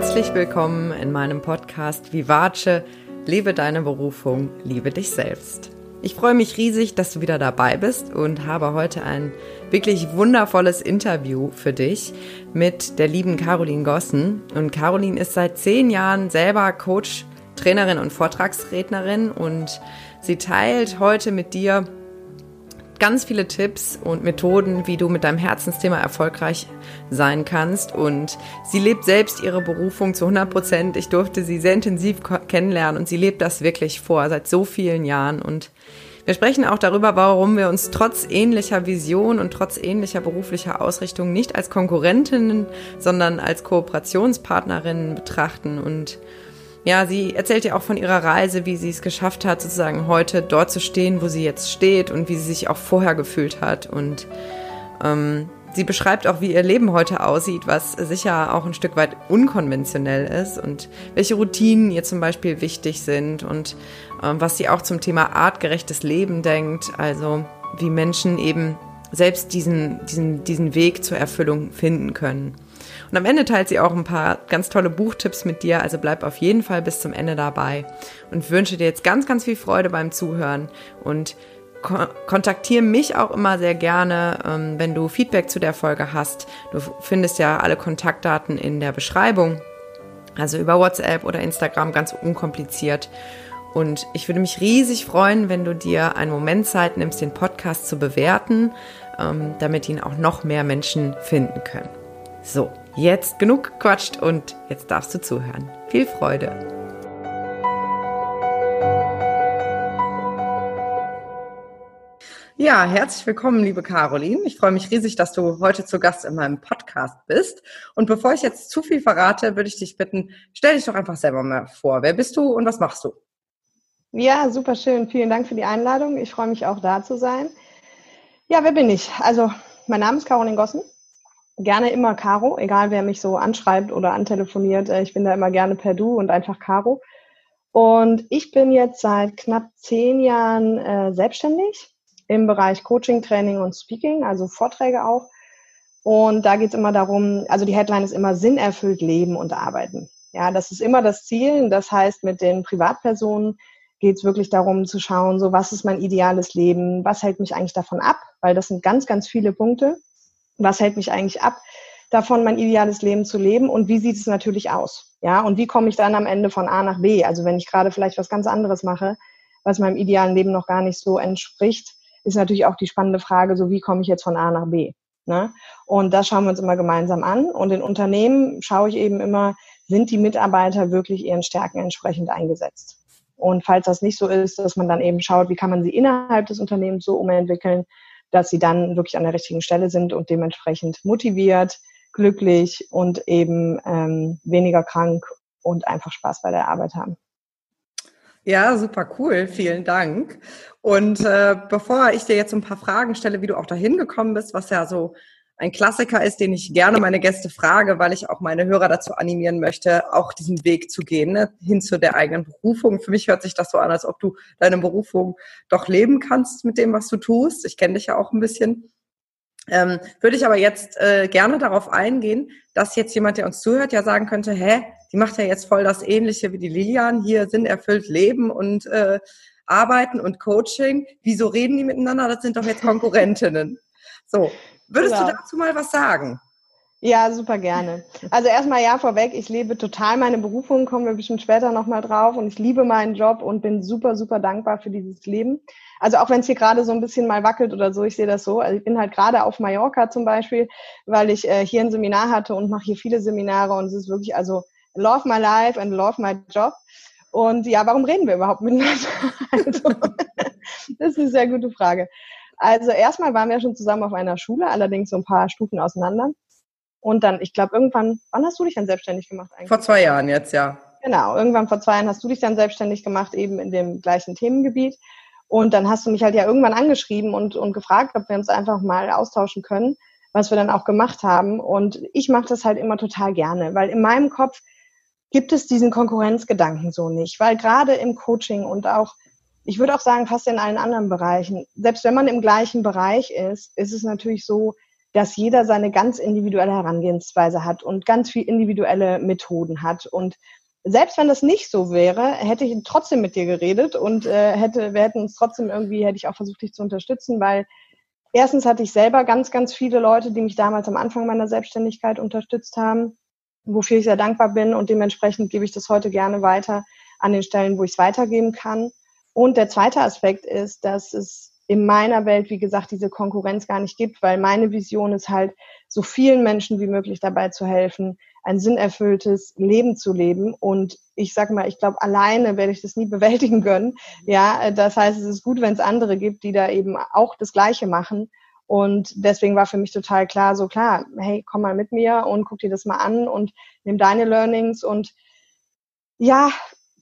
Herzlich willkommen in meinem Podcast Vivace. Lebe deine Berufung, liebe dich selbst. Ich freue mich riesig, dass du wieder dabei bist und habe heute ein wirklich wundervolles Interview für dich mit der lieben Caroline Gossen. Und Caroline ist seit zehn Jahren selber Coach, Trainerin und Vortragsrednerin und sie teilt heute mit dir ganz viele Tipps und Methoden, wie du mit deinem Herzensthema erfolgreich sein kannst. Und sie lebt selbst ihre Berufung zu 100 Prozent. Ich durfte sie sehr intensiv kennenlernen und sie lebt das wirklich vor seit so vielen Jahren. Und wir sprechen auch darüber, warum wir uns trotz ähnlicher Vision und trotz ähnlicher beruflicher Ausrichtung nicht als Konkurrentinnen, sondern als Kooperationspartnerinnen betrachten und ja, sie erzählt ja auch von ihrer Reise, wie sie es geschafft hat, sozusagen heute dort zu stehen, wo sie jetzt steht und wie sie sich auch vorher gefühlt hat. Und ähm, sie beschreibt auch, wie ihr Leben heute aussieht, was sicher auch ein Stück weit unkonventionell ist und welche Routinen ihr zum Beispiel wichtig sind und ähm, was sie auch zum Thema artgerechtes Leben denkt, also wie Menschen eben selbst diesen, diesen, diesen Weg zur Erfüllung finden können. Und am Ende teilt sie auch ein paar ganz tolle Buchtipps mit dir, also bleib auf jeden Fall bis zum Ende dabei und wünsche dir jetzt ganz, ganz viel Freude beim Zuhören und kon kontaktiere mich auch immer sehr gerne, ähm, wenn du Feedback zu der Folge hast. Du findest ja alle Kontaktdaten in der Beschreibung, also über WhatsApp oder Instagram ganz unkompliziert. Und ich würde mich riesig freuen, wenn du dir einen Moment Zeit nimmst, den Podcast zu bewerten, ähm, damit ihn auch noch mehr Menschen finden können. So, Jetzt genug gequatscht und jetzt darfst du zuhören. Viel Freude! Ja, herzlich willkommen, liebe Caroline. Ich freue mich riesig, dass du heute zu Gast in meinem Podcast bist. Und bevor ich jetzt zu viel verrate, würde ich dich bitten, stell dich doch einfach selber mal vor. Wer bist du und was machst du? Ja, super schön. Vielen Dank für die Einladung. Ich freue mich auch da zu sein. Ja, wer bin ich? Also, mein Name ist Caroline Gossen gerne immer Caro, egal wer mich so anschreibt oder antelefoniert. Äh, ich bin da immer gerne per Du und einfach Caro. Und ich bin jetzt seit knapp zehn Jahren äh, selbstständig im Bereich Coaching, Training und Speaking, also Vorträge auch. Und da geht es immer darum, also die Headline ist immer Sinn erfüllt leben und arbeiten. Ja, das ist immer das Ziel. Das heißt, mit den Privatpersonen geht es wirklich darum zu schauen, so was ist mein ideales Leben, was hält mich eigentlich davon ab, weil das sind ganz, ganz viele Punkte was hält mich eigentlich ab, davon mein ideales Leben zu leben und wie sieht es natürlich aus? Ja, und wie komme ich dann am Ende von A nach B? Also wenn ich gerade vielleicht was ganz anderes mache, was meinem idealen Leben noch gar nicht so entspricht, ist natürlich auch die spannende Frage, so wie komme ich jetzt von A nach B? Ne? Und das schauen wir uns immer gemeinsam an. Und in Unternehmen schaue ich eben immer, sind die Mitarbeiter wirklich ihren Stärken entsprechend eingesetzt? Und falls das nicht so ist, dass man dann eben schaut, wie kann man sie innerhalb des Unternehmens so umentwickeln, dass sie dann wirklich an der richtigen Stelle sind und dementsprechend motiviert, glücklich und eben ähm, weniger krank und einfach Spaß bei der Arbeit haben. Ja, super cool. Vielen Dank. Und äh, bevor ich dir jetzt ein paar Fragen stelle, wie du auch dahin gekommen bist, was ja so ein Klassiker ist, den ich gerne meine Gäste frage, weil ich auch meine Hörer dazu animieren möchte, auch diesen Weg zu gehen, ne, hin zu der eigenen Berufung. Für mich hört sich das so an, als ob du deine Berufung doch leben kannst mit dem, was du tust. Ich kenne dich ja auch ein bisschen. Ähm, würde ich aber jetzt äh, gerne darauf eingehen, dass jetzt jemand, der uns zuhört, ja sagen könnte, hä, die macht ja jetzt voll das Ähnliche wie die Lilian, hier Sinn erfüllt Leben und äh, Arbeiten und Coaching. Wieso reden die miteinander? Das sind doch jetzt Konkurrentinnen. So, Würdest genau. du dazu mal was sagen? Ja, super gerne. Also erstmal ja vorweg, ich lebe total meine Berufung, kommen wir bestimmt später nochmal drauf und ich liebe meinen Job und bin super, super dankbar für dieses Leben. Also auch wenn es hier gerade so ein bisschen mal wackelt oder so, ich sehe das so. Also ich bin halt gerade auf Mallorca zum Beispiel, weil ich äh, hier ein Seminar hatte und mache hier viele Seminare und es ist wirklich also love my life and love my job. Und ja, warum reden wir überhaupt miteinander? Also, das ist eine sehr gute Frage. Also erstmal waren wir schon zusammen auf einer Schule, allerdings so ein paar Stufen auseinander. Und dann, ich glaube, irgendwann, wann hast du dich dann selbstständig gemacht eigentlich? Vor zwei Jahren jetzt, ja. Genau, irgendwann vor zwei Jahren hast du dich dann selbstständig gemacht, eben in dem gleichen Themengebiet. Und dann hast du mich halt ja irgendwann angeschrieben und, und gefragt, ob wir uns einfach mal austauschen können, was wir dann auch gemacht haben. Und ich mache das halt immer total gerne, weil in meinem Kopf gibt es diesen Konkurrenzgedanken so nicht, weil gerade im Coaching und auch ich würde auch sagen, fast in allen anderen Bereichen. Selbst wenn man im gleichen Bereich ist, ist es natürlich so, dass jeder seine ganz individuelle Herangehensweise hat und ganz viel individuelle Methoden hat. Und selbst wenn das nicht so wäre, hätte ich trotzdem mit dir geredet und äh, hätte, wir hätten uns trotzdem irgendwie, hätte ich auch versucht, dich zu unterstützen, weil erstens hatte ich selber ganz, ganz viele Leute, die mich damals am Anfang meiner Selbstständigkeit unterstützt haben, wofür ich sehr dankbar bin und dementsprechend gebe ich das heute gerne weiter an den Stellen, wo ich es weitergeben kann. Und der zweite Aspekt ist, dass es in meiner Welt, wie gesagt, diese Konkurrenz gar nicht gibt, weil meine Vision ist halt, so vielen Menschen wie möglich dabei zu helfen, ein sinnerfülltes Leben zu leben. Und ich sage mal, ich glaube, alleine werde ich das nie bewältigen können. Ja, das heißt, es ist gut, wenn es andere gibt, die da eben auch das Gleiche machen. Und deswegen war für mich total klar, so klar, hey, komm mal mit mir und guck dir das mal an und nimm deine Learnings und ja,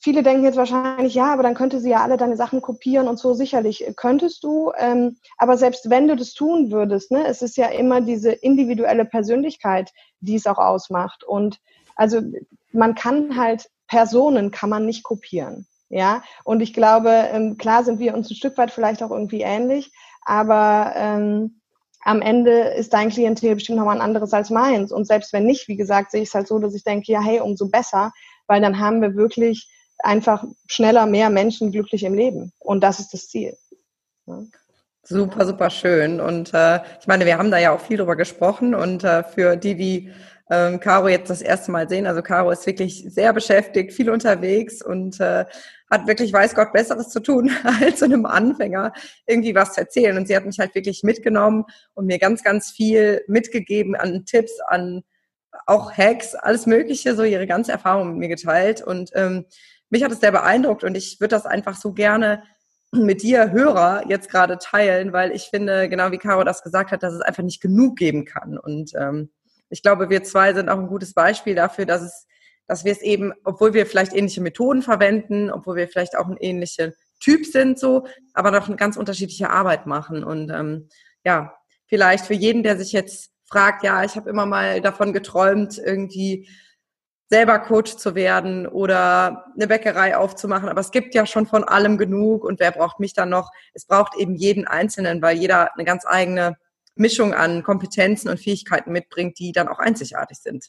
viele denken jetzt wahrscheinlich, ja, aber dann könnte sie ja alle deine Sachen kopieren und so. Sicherlich könntest du. Ähm, aber selbst wenn du das tun würdest, ne, es ist ja immer diese individuelle Persönlichkeit, die es auch ausmacht. Und also man kann halt Personen kann man nicht kopieren. Ja, und ich glaube, ähm, klar sind wir uns ein Stück weit vielleicht auch irgendwie ähnlich, aber ähm, am Ende ist dein Klientel bestimmt nochmal ein anderes als meins. Und selbst wenn nicht, wie gesagt, sehe ich es halt so, dass ich denke, ja, hey, umso besser, weil dann haben wir wirklich einfach schneller mehr Menschen glücklich im Leben. Und das ist das Ziel. Ja. Super, super schön. Und äh, ich meine, wir haben da ja auch viel drüber gesprochen. Und äh, für die, die ähm, Caro jetzt das erste Mal sehen, also Caro ist wirklich sehr beschäftigt, viel unterwegs und äh, hat wirklich, weiß Gott, Besseres zu tun, als einem Anfänger irgendwie was zu erzählen. Und sie hat mich halt wirklich mitgenommen und mir ganz, ganz viel mitgegeben an Tipps, an auch Hacks, alles Mögliche, so ihre ganze Erfahrung mit mir geteilt. Und ähm, mich hat es sehr beeindruckt und ich würde das einfach so gerne mit dir Hörer jetzt gerade teilen, weil ich finde, genau wie Caro das gesagt hat, dass es einfach nicht genug geben kann. Und ähm, ich glaube, wir zwei sind auch ein gutes Beispiel dafür, dass es, dass wir es eben, obwohl wir vielleicht ähnliche Methoden verwenden, obwohl wir vielleicht auch ein ähnlicher Typ sind, so, aber doch eine ganz unterschiedliche Arbeit machen. Und ähm, ja, vielleicht für jeden, der sich jetzt fragt, ja, ich habe immer mal davon geträumt, irgendwie selber Coach zu werden oder eine Bäckerei aufzumachen. Aber es gibt ja schon von allem genug und wer braucht mich dann noch? Es braucht eben jeden Einzelnen, weil jeder eine ganz eigene Mischung an Kompetenzen und Fähigkeiten mitbringt, die dann auch einzigartig sind.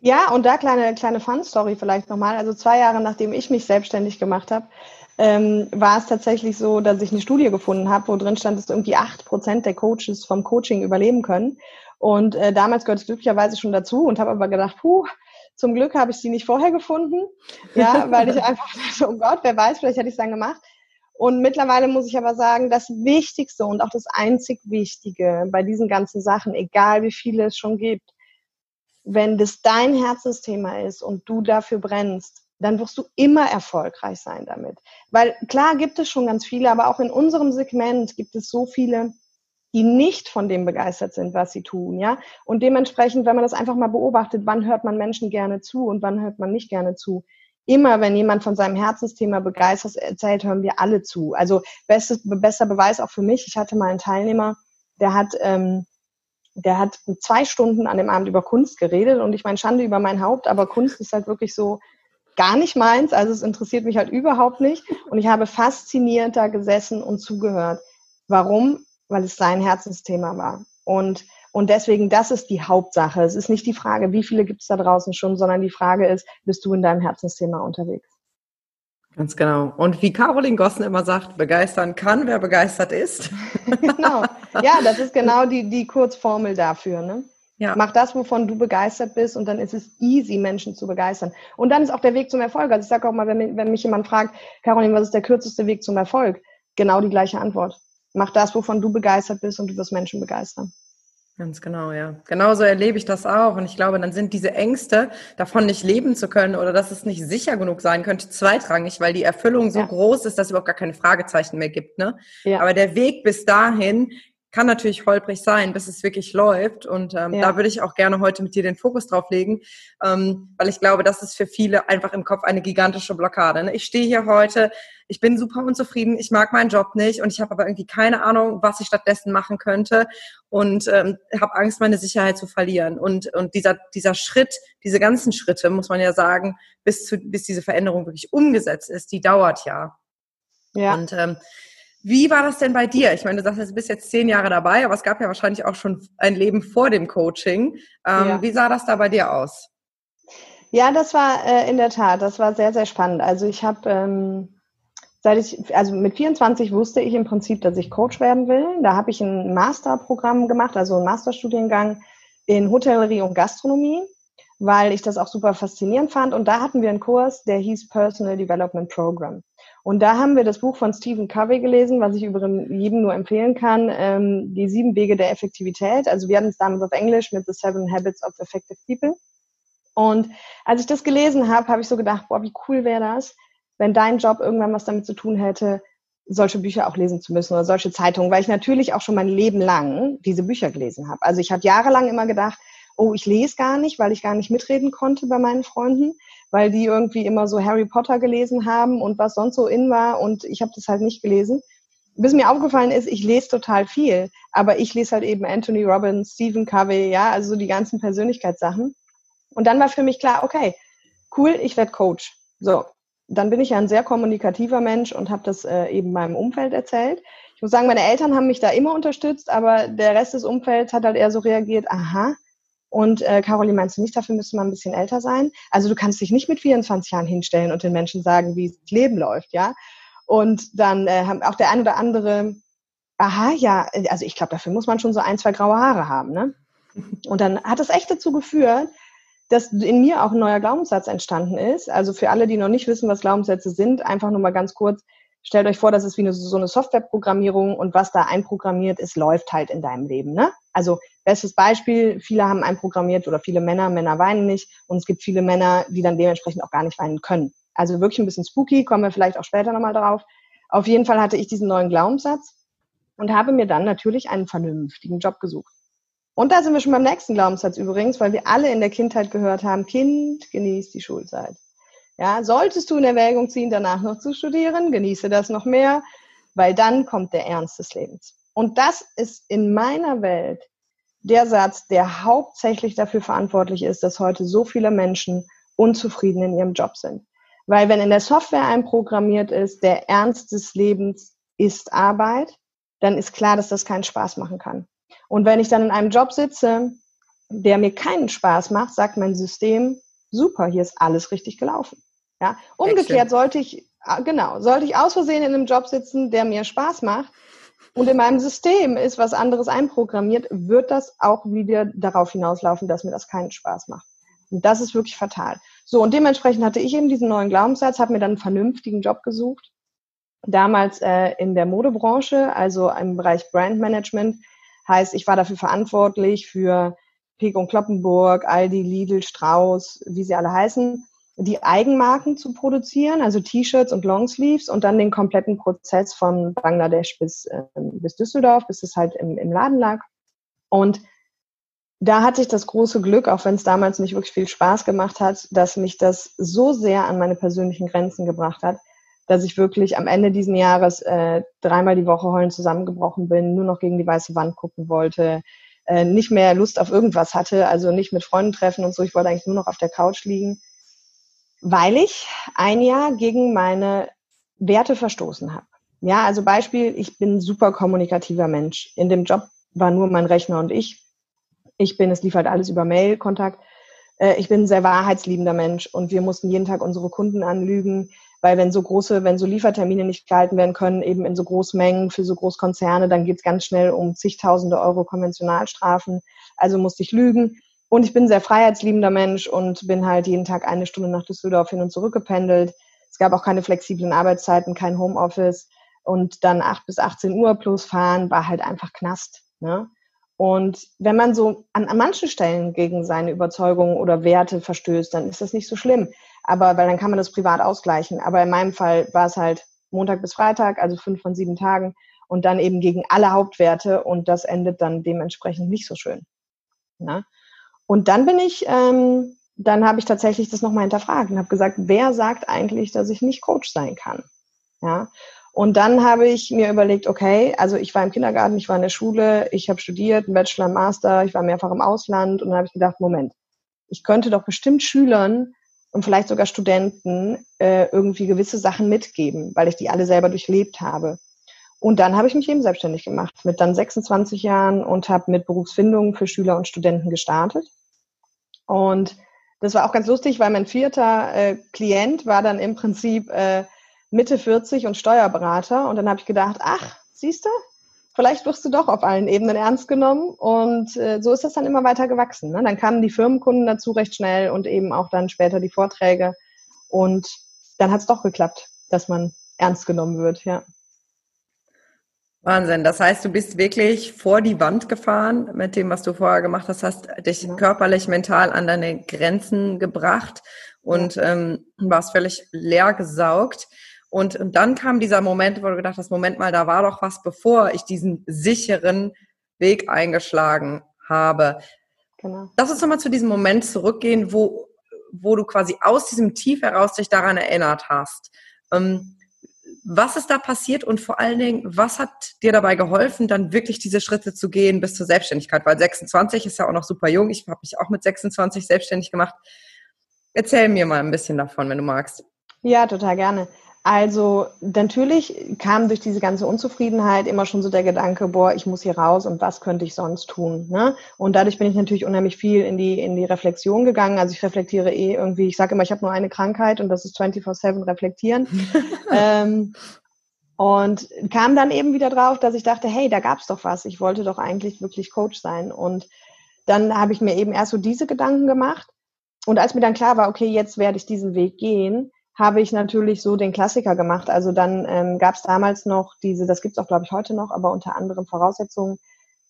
Ja, und da kleine, kleine Fun-Story vielleicht nochmal. Also zwei Jahre nachdem ich mich selbstständig gemacht habe, ähm, war es tatsächlich so, dass ich eine Studie gefunden habe, wo drin stand, dass irgendwie acht Prozent der Coaches vom Coaching überleben können. Und äh, damals gehört es glücklicherweise schon dazu und habe aber gedacht, puh, zum Glück habe ich sie nicht vorher gefunden, ja, weil ich einfach dachte, oh Gott, wer weiß, vielleicht hätte ich es dann gemacht. Und mittlerweile muss ich aber sagen, das Wichtigste und auch das einzig Wichtige bei diesen ganzen Sachen, egal wie viele es schon gibt, wenn das dein Herzensthema ist und du dafür brennst, dann wirst du immer erfolgreich sein damit. Weil klar gibt es schon ganz viele, aber auch in unserem Segment gibt es so viele, die nicht von dem begeistert sind, was sie tun, ja. Und dementsprechend, wenn man das einfach mal beobachtet, wann hört man Menschen gerne zu und wann hört man nicht gerne zu. Immer, wenn jemand von seinem Herzensthema begeistert erzählt, hören wir alle zu. Also bestes, bester Beweis auch für mich. Ich hatte mal einen Teilnehmer, der hat, ähm, der hat zwei Stunden an dem Abend über Kunst geredet und ich meine Schande über mein Haupt, aber Kunst ist halt wirklich so gar nicht meins. Also es interessiert mich halt überhaupt nicht. Und ich habe fasziniert da gesessen und zugehört. Warum? Weil es sein Herzensthema war. Und, und deswegen, das ist die Hauptsache. Es ist nicht die Frage, wie viele gibt es da draußen schon, sondern die Frage ist, bist du in deinem Herzensthema unterwegs? Ganz genau. Und wie Caroline Gossen immer sagt, begeistern kann, wer begeistert ist. genau. Ja, das ist genau die, die Kurzformel dafür. Ne? Ja. Mach das, wovon du begeistert bist, und dann ist es easy, Menschen zu begeistern. Und dann ist auch der Weg zum Erfolg. Also ich sage auch mal, wenn, wenn mich jemand fragt, Caroline, was ist der kürzeste Weg zum Erfolg? Genau die gleiche Antwort mach das, wovon du begeistert bist und du wirst Menschen begeistern. Ganz genau, ja. Genauso erlebe ich das auch. Und ich glaube, dann sind diese Ängste, davon nicht leben zu können oder dass es nicht sicher genug sein könnte, zweitrangig, weil die Erfüllung so ja. groß ist, dass es überhaupt gar keine Fragezeichen mehr gibt. Ne? Ja. Aber der Weg bis dahin kann natürlich holprig sein, bis es wirklich läuft. Und ähm, ja. da würde ich auch gerne heute mit dir den Fokus drauf legen, ähm, weil ich glaube, das ist für viele einfach im Kopf eine gigantische Blockade. Ne? Ich stehe hier heute, ich bin super unzufrieden, ich mag meinen Job nicht und ich habe aber irgendwie keine Ahnung, was ich stattdessen machen könnte und ähm, habe Angst, meine Sicherheit zu verlieren. Und, und dieser, dieser Schritt, diese ganzen Schritte, muss man ja sagen, bis, zu, bis diese Veränderung wirklich umgesetzt ist, die dauert ja. Ja. Und ähm, Wie war das denn bei dir? Ich meine, du sagst, du bist jetzt zehn Jahre dabei, aber es gab ja wahrscheinlich auch schon ein Leben vor dem Coaching. Ähm, ja. Wie sah das da bei dir aus? Ja, das war äh, in der Tat, das war sehr, sehr spannend. Also ich habe, ähm, seit ich, also mit 24 wusste ich im Prinzip, dass ich Coach werden will. Da habe ich ein Masterprogramm gemacht, also einen Masterstudiengang in Hotellerie und Gastronomie, weil ich das auch super faszinierend fand. Und da hatten wir einen Kurs, der hieß Personal Development Program. Und da haben wir das Buch von Stephen Covey gelesen, was ich übrigens jedem nur empfehlen kann, ähm, die sieben Wege der Effektivität. Also wir hatten es damals auf Englisch mit The Seven Habits of Effective People. Und als ich das gelesen habe, habe ich so gedacht, boah, wie cool wäre das, wenn dein Job irgendwann was damit zu tun hätte, solche Bücher auch lesen zu müssen oder solche Zeitungen, weil ich natürlich auch schon mein Leben lang diese Bücher gelesen habe. Also ich habe jahrelang immer gedacht, oh, ich lese gar nicht, weil ich gar nicht mitreden konnte bei meinen Freunden, weil die irgendwie immer so Harry Potter gelesen haben und was sonst so in war und ich habe das halt nicht gelesen. Bis mir aufgefallen ist, ich lese total viel, aber ich lese halt eben Anthony Robbins, Stephen Covey, ja, also so die ganzen Persönlichkeitssachen. Und dann war für mich klar, okay, cool, ich werde Coach. So, dann bin ich ja ein sehr kommunikativer Mensch und habe das äh, eben meinem Umfeld erzählt. Ich muss sagen, meine Eltern haben mich da immer unterstützt, aber der Rest des Umfelds hat halt eher so reagiert, aha. Und äh, Caroline, meinst du nicht, dafür müsste man ein bisschen älter sein? Also du kannst dich nicht mit 24 Jahren hinstellen und den Menschen sagen, wie das Leben läuft, ja? Und dann äh, haben auch der ein oder andere, aha, ja, also ich glaube, dafür muss man schon so ein, zwei graue Haare haben, ne? Und dann hat es echt dazu geführt, dass in mir auch ein neuer Glaubenssatz entstanden ist. Also für alle, die noch nicht wissen, was Glaubenssätze sind, einfach nur mal ganz kurz. Stellt euch vor, das ist wie eine, so eine Softwareprogrammierung und was da einprogrammiert ist, läuft halt in deinem Leben. Ne? Also bestes Beispiel, viele haben einprogrammiert oder viele Männer, Männer weinen nicht und es gibt viele Männer, die dann dementsprechend auch gar nicht weinen können. Also wirklich ein bisschen spooky, kommen wir vielleicht auch später nochmal drauf. Auf jeden Fall hatte ich diesen neuen Glaubenssatz und habe mir dann natürlich einen vernünftigen Job gesucht. Und da sind wir schon beim nächsten Glaubenssatz übrigens, weil wir alle in der Kindheit gehört haben, Kind, genießt die Schulzeit. Ja, solltest du in Erwägung ziehen, danach noch zu studieren, genieße das noch mehr, weil dann kommt der Ernst des Lebens. Und das ist in meiner Welt der Satz, der hauptsächlich dafür verantwortlich ist, dass heute so viele Menschen unzufrieden in ihrem Job sind. Weil wenn in der Software einprogrammiert ist, der Ernst des Lebens ist Arbeit, dann ist klar, dass das keinen Spaß machen kann. Und wenn ich dann in einem Job sitze, der mir keinen Spaß macht, sagt mein System, super, hier ist alles richtig gelaufen. Ja, umgekehrt sollte ich, ah, genau, sollte ich aus Versehen in einem Job sitzen, der mir Spaß macht und in meinem System ist was anderes einprogrammiert, wird das auch wieder darauf hinauslaufen, dass mir das keinen Spaß macht. Und das ist wirklich fatal. So, und dementsprechend hatte ich eben diesen neuen Glaubenssatz, habe mir dann einen vernünftigen Job gesucht. Damals äh, in der Modebranche, also im Bereich Brandmanagement, Heißt, ich war dafür verantwortlich für Peg und Kloppenburg, Aldi, Lidl, Strauß, wie sie alle heißen, die Eigenmarken zu produzieren, also T-Shirts und Longsleeves und dann den kompletten Prozess von Bangladesch bis, äh, bis Düsseldorf, bis es halt im, im Laden lag. Und da hatte ich das große Glück, auch wenn es damals nicht wirklich viel Spaß gemacht hat, dass mich das so sehr an meine persönlichen Grenzen gebracht hat, dass ich wirklich am Ende diesen Jahres äh, dreimal die Woche heulen zusammengebrochen bin, nur noch gegen die weiße Wand gucken wollte, äh, nicht mehr Lust auf irgendwas hatte, also nicht mit Freunden treffen und so. Ich wollte eigentlich nur noch auf der Couch liegen, weil ich ein Jahr gegen meine Werte verstoßen habe. Ja, also Beispiel, ich bin super kommunikativer Mensch. In dem Job war nur mein Rechner und ich. Ich bin, es lief halt alles über Mail-Kontakt. Äh, ich bin ein sehr wahrheitsliebender Mensch und wir mussten jeden Tag unsere Kunden anlügen weil wenn so große, wenn so Liefertermine nicht gehalten werden können, eben in so Großmengen für so Großkonzerne, dann geht es ganz schnell um zigtausende Euro Konventionalstrafen. Also musste ich lügen. Und ich bin ein sehr freiheitsliebender Mensch und bin halt jeden Tag eine Stunde nach Düsseldorf hin und zurück gependelt. Es gab auch keine flexiblen Arbeitszeiten, kein Homeoffice. Und dann acht bis 18 Uhr plus fahren war halt einfach Knast. Ne? Und wenn man so an, an manchen Stellen gegen seine Überzeugungen oder Werte verstößt, dann ist das nicht so schlimm. Aber weil dann kann man das privat ausgleichen. Aber in meinem Fall war es halt Montag bis Freitag, also fünf von sieben Tagen und dann eben gegen alle Hauptwerte und das endet dann dementsprechend nicht so schön. Ne? Und dann bin ich, ähm, dann habe ich tatsächlich das nochmal hinterfragt und habe gesagt, wer sagt eigentlich, dass ich nicht Coach sein kann? Ja. Und dann habe ich mir überlegt, okay, also ich war im Kindergarten, ich war in der Schule, ich habe studiert, einen Bachelor, einen Master, ich war mehrfach im Ausland und dann habe ich gedacht, Moment, ich könnte doch bestimmt Schülern und vielleicht sogar Studenten äh, irgendwie gewisse Sachen mitgeben, weil ich die alle selber durchlebt habe. Und dann habe ich mich eben selbstständig gemacht mit dann 26 Jahren und habe mit Berufsfindung für Schüler und Studenten gestartet. Und das war auch ganz lustig, weil mein vierter äh, Klient war dann im Prinzip äh, Mitte 40 und Steuerberater. Und dann habe ich gedacht, ach, siehst du, vielleicht wirst du doch auf allen Ebenen ernst genommen. Und äh, so ist das dann immer weiter gewachsen. Ne? Dann kamen die Firmenkunden dazu recht schnell und eben auch dann später die Vorträge. Und dann hat es doch geklappt, dass man ernst genommen wird, ja. Wahnsinn. Das heißt, du bist wirklich vor die Wand gefahren mit dem, was du vorher gemacht hast, hast dich körperlich, mental an deine Grenzen gebracht und ähm, warst völlig leer gesaugt. Und, und dann kam dieser Moment, wo du gedacht hast, Moment mal, da war doch was, bevor ich diesen sicheren Weg eingeschlagen habe. Genau. Lass uns nochmal zu diesem Moment zurückgehen, wo, wo du quasi aus diesem Tief heraus dich daran erinnert hast. Ähm, was ist da passiert und vor allen Dingen, was hat dir dabei geholfen, dann wirklich diese Schritte zu gehen bis zur Selbstständigkeit? Weil 26 ist ja auch noch super jung. Ich habe mich auch mit 26 selbstständig gemacht. Erzähl mir mal ein bisschen davon, wenn du magst. Ja, total gerne. Also natürlich kam durch diese ganze Unzufriedenheit immer schon so der Gedanke, boah, ich muss hier raus und was könnte ich sonst tun? Ne? Und dadurch bin ich natürlich unheimlich viel in die, in die Reflexion gegangen. Also ich reflektiere eh irgendwie, ich sage immer, ich habe nur eine Krankheit und das ist 24-7 reflektieren. ähm, und kam dann eben wieder drauf, dass ich dachte, hey, da gab's doch was. Ich wollte doch eigentlich wirklich Coach sein. Und dann habe ich mir eben erst so diese Gedanken gemacht. Und als mir dann klar war, okay, jetzt werde ich diesen Weg gehen, habe ich natürlich so den Klassiker gemacht. Also dann ähm, gab es damals noch diese, das gibt es auch, glaube ich, heute noch, aber unter anderen Voraussetzungen,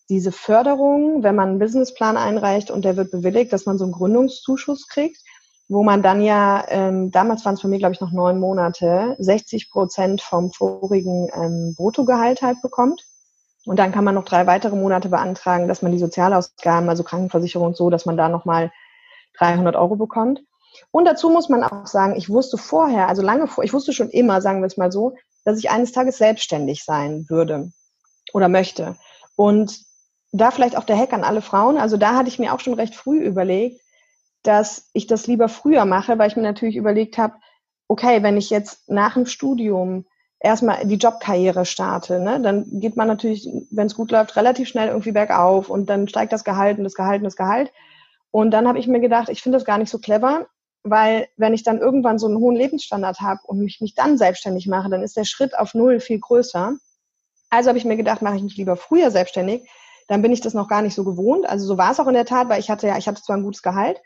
diese Förderung, wenn man einen Businessplan einreicht und der wird bewilligt, dass man so einen Gründungszuschuss kriegt, wo man dann ja, ähm, damals waren es für mich, glaube ich, noch neun Monate, 60 Prozent vom vorigen ähm, Bruttogehalt halt bekommt. Und dann kann man noch drei weitere Monate beantragen, dass man die Sozialausgaben, also Krankenversicherung so, dass man da nochmal 300 Euro bekommt. Und dazu muss man auch sagen, ich wusste vorher, also lange vor, ich wusste schon immer, sagen wir es mal so, dass ich eines Tages selbstständig sein würde oder möchte. Und da vielleicht auch der Hack an alle Frauen. Also da hatte ich mir auch schon recht früh überlegt, dass ich das lieber früher mache, weil ich mir natürlich überlegt habe, okay, wenn ich jetzt nach dem Studium erstmal die Jobkarriere starte, ne, dann geht man natürlich, wenn es gut läuft, relativ schnell irgendwie bergauf und dann steigt das Gehalt und das Gehalt und das Gehalt. Und dann habe ich mir gedacht, ich finde das gar nicht so clever, weil wenn ich dann irgendwann so einen hohen Lebensstandard habe und mich, mich dann selbstständig mache, dann ist der Schritt auf null viel größer. Also habe ich mir gedacht, mache ich mich lieber früher selbstständig, dann bin ich das noch gar nicht so gewohnt. Also so war es auch in der Tat, weil ich hatte ja, ich hatte zwar ein gutes Gehalt,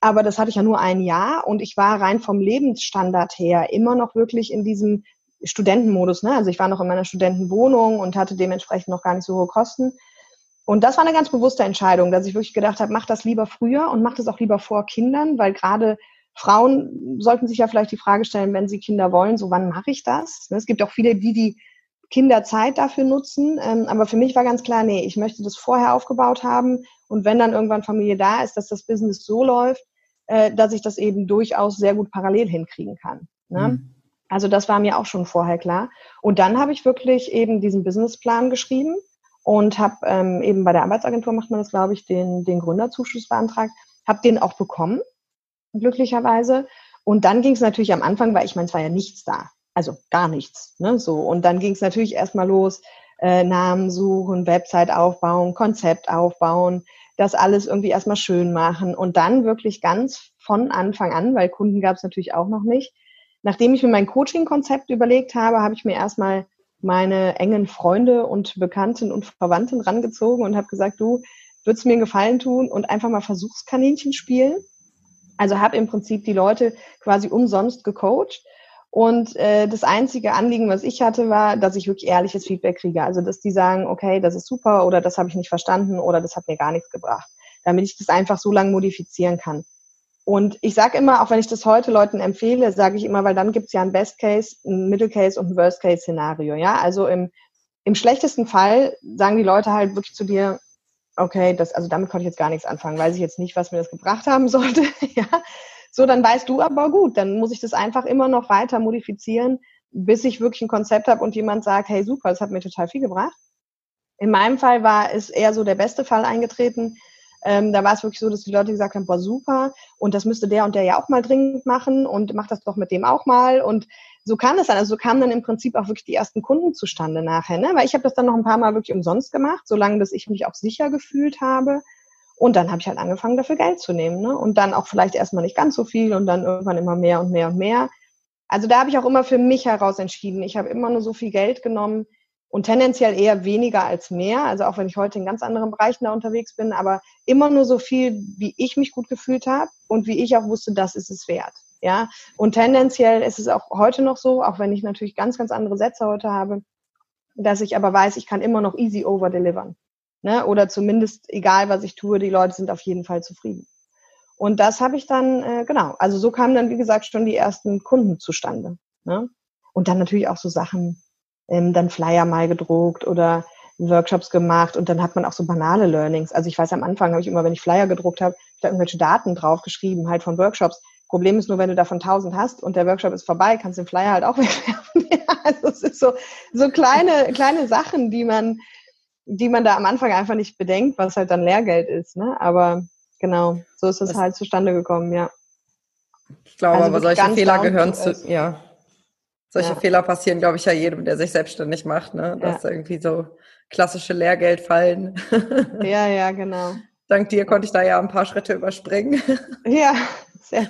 aber das hatte ich ja nur ein Jahr und ich war rein vom Lebensstandard her immer noch wirklich in diesem Studentenmodus. Ne? Also ich war noch in meiner Studentenwohnung und hatte dementsprechend noch gar nicht so hohe Kosten. Und das war eine ganz bewusste Entscheidung, dass ich wirklich gedacht habe, mach das lieber früher und mach das auch lieber vor Kindern, weil gerade Frauen sollten sich ja vielleicht die Frage stellen, wenn sie Kinder wollen, so wann mache ich das? Es gibt auch viele, die die Kinderzeit dafür nutzen. Ähm, aber für mich war ganz klar, nee, ich möchte das vorher aufgebaut haben. Und wenn dann irgendwann Familie da ist, dass das Business so läuft, äh, dass ich das eben durchaus sehr gut parallel hinkriegen kann. Ne? Mhm. Also das war mir auch schon vorher klar. Und dann habe ich wirklich eben diesen Businessplan geschrieben und habe ähm, eben bei der Arbeitsagentur macht man das, glaube ich, den, den Gründerzuschuss beantragt, habe den auch bekommen, glücklicherweise. Und dann ging es natürlich am Anfang, weil ich meine, es war ja nichts da, also gar nichts. Ne, so und dann ging es natürlich erstmal los, äh, Namen suchen, Website aufbauen, Konzept aufbauen, das alles irgendwie erstmal schön machen und dann wirklich ganz von Anfang an, weil Kunden gab es natürlich auch noch nicht. Nachdem ich mir mein Coaching-Konzept überlegt habe, habe ich mir erstmal meine engen Freunde und Bekannten und Verwandten rangezogen und habe gesagt, du würdest mir einen Gefallen tun und einfach mal Versuchskaninchen spielen. Also habe im Prinzip die Leute quasi umsonst gecoacht. Und äh, das einzige Anliegen, was ich hatte, war, dass ich wirklich ehrliches Feedback kriege. Also dass die sagen, okay, das ist super oder das habe ich nicht verstanden oder das hat mir gar nichts gebracht, damit ich das einfach so lange modifizieren kann. Und ich sage immer, auch wenn ich das heute Leuten empfehle, sage ich immer, weil dann gibt es ja ein Best Case, ein Middle Case und ein Worst Case Szenario. Ja, also im, im schlechtesten Fall sagen die Leute halt wirklich zu dir, okay, das, also damit konnte ich jetzt gar nichts anfangen, weiß ich jetzt nicht, was mir das gebracht haben sollte. ja, so dann weißt du aber gut, dann muss ich das einfach immer noch weiter modifizieren, bis ich wirklich ein Konzept habe und jemand sagt, hey super, das hat mir total viel gebracht. In meinem Fall war es eher so der beste Fall eingetreten, Ähm, da war es wirklich so, dass die Leute gesagt haben, boah, super, und das müsste der und der ja auch mal dringend machen und mach das doch mit dem auch mal. Und so kam es dann. Also so kamen dann im Prinzip auch wirklich die ersten Kunden zustande nachher, ne? Weil ich habe das dann noch ein paar Mal wirklich umsonst gemacht, solange bis ich mich auch sicher gefühlt habe. Und dann habe ich halt angefangen, dafür Geld zu nehmen. Ne? Und dann auch vielleicht erstmal nicht ganz so viel und dann irgendwann immer mehr und mehr und mehr. Also da habe ich auch immer für mich heraus entschieden. Ich habe immer nur so viel Geld genommen und tendenziell eher weniger als mehr. Also auch wenn ich heute in ganz anderen Bereichen da unterwegs bin, aber immer nur so viel, wie ich mich gut gefühlt habe und wie ich auch wusste, das ist es wert. Ja, und tendenziell ist es auch heute noch so, auch wenn ich natürlich ganz, ganz andere Sätze heute habe, dass ich aber weiß, ich kann immer noch easy over delivern. Ne? Oder zumindest, egal was ich tue, die Leute sind auf jeden Fall zufrieden. Und das habe ich dann, äh, genau, also so kamen dann, wie gesagt, schon die ersten Kunden zustande. Ne? Und dann natürlich auch so Sachen, ähm, dann Flyer mal gedruckt oder Workshops gemacht und dann hat man auch so banale Learnings. Also ich weiß, am Anfang habe ich immer, wenn ich Flyer gedruckt habe, da irgendwelche Daten draufgeschrieben, halt von Workshops. Problem ist nur, wenn du davon tausend hast und der Workshop ist vorbei, kannst du den Flyer halt auch wegwerfen. also es ist so, so kleine, kleine Sachen, die man, die man da am Anfang einfach nicht bedenkt, was halt dann Lehrgeld ist. Ne? Aber genau, so ist es halt zustande gekommen, ja. Ich glaube, also aber solche Fehler gehören zu, ja. Solche ja. Fehler passieren, glaube ich, ja jedem, der sich selbstständig macht, ne? Dass ja. irgendwie so klassische Lehrgeld fallen. Ja, ja, genau. Dank dir konnte ich da ja ein paar Schritte überspringen. Ja.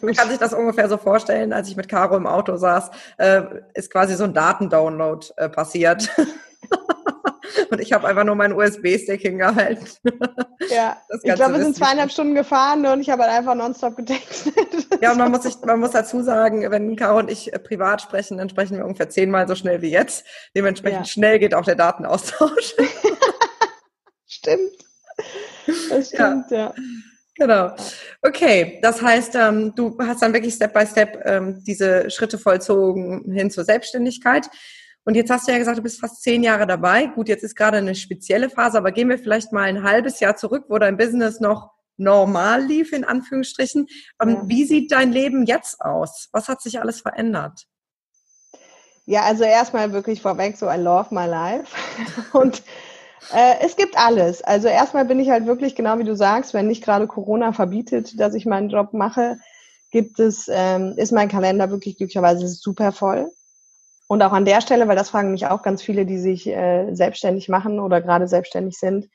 Man kann sich das ungefähr so vorstellen, als ich mit Caro im Auto saß, äh, ist quasi so ein Datendownload äh, passiert. Und ich habe einfach nur meinen USB-Stick hingehalten. Ja, ich glaube, wir sind zweieinhalb Stunden gefahren und ich habe halt einfach nonstop getextet. Ja, und man muss, sich, man muss dazu sagen, wenn Caro und ich äh, privat sprechen, dann sprechen wir ungefähr zehnmal so schnell wie jetzt. Dementsprechend ja. schnell geht auch der Datenaustausch. stimmt. Das stimmt, ja. ja. Genau. Okay, das heißt, ähm, du hast dann wirklich Step by Step ähm, diese Schritte vollzogen hin zur Selbstständigkeit. Und jetzt hast du ja gesagt, du bist fast zehn Jahre dabei. Gut, jetzt ist gerade eine spezielle Phase, aber gehen wir vielleicht mal ein halbes Jahr zurück, wo dein Business noch normal lief, in Anführungsstrichen. Ähm, ja. Wie sieht dein Leben jetzt aus? Was hat sich alles verändert? Ja, also erstmal wirklich vorweg so, I love my life. Und äh, es gibt alles. Also erstmal bin ich halt wirklich, genau wie du sagst, wenn nicht gerade Corona verbietet, dass ich meinen Job mache, gibt es, ähm, ist mein Kalender wirklich glücklicherweise super voll. Und auch an der Stelle, weil das fragen mich auch ganz viele, die sich äh, selbstständig machen oder gerade selbstständig sind,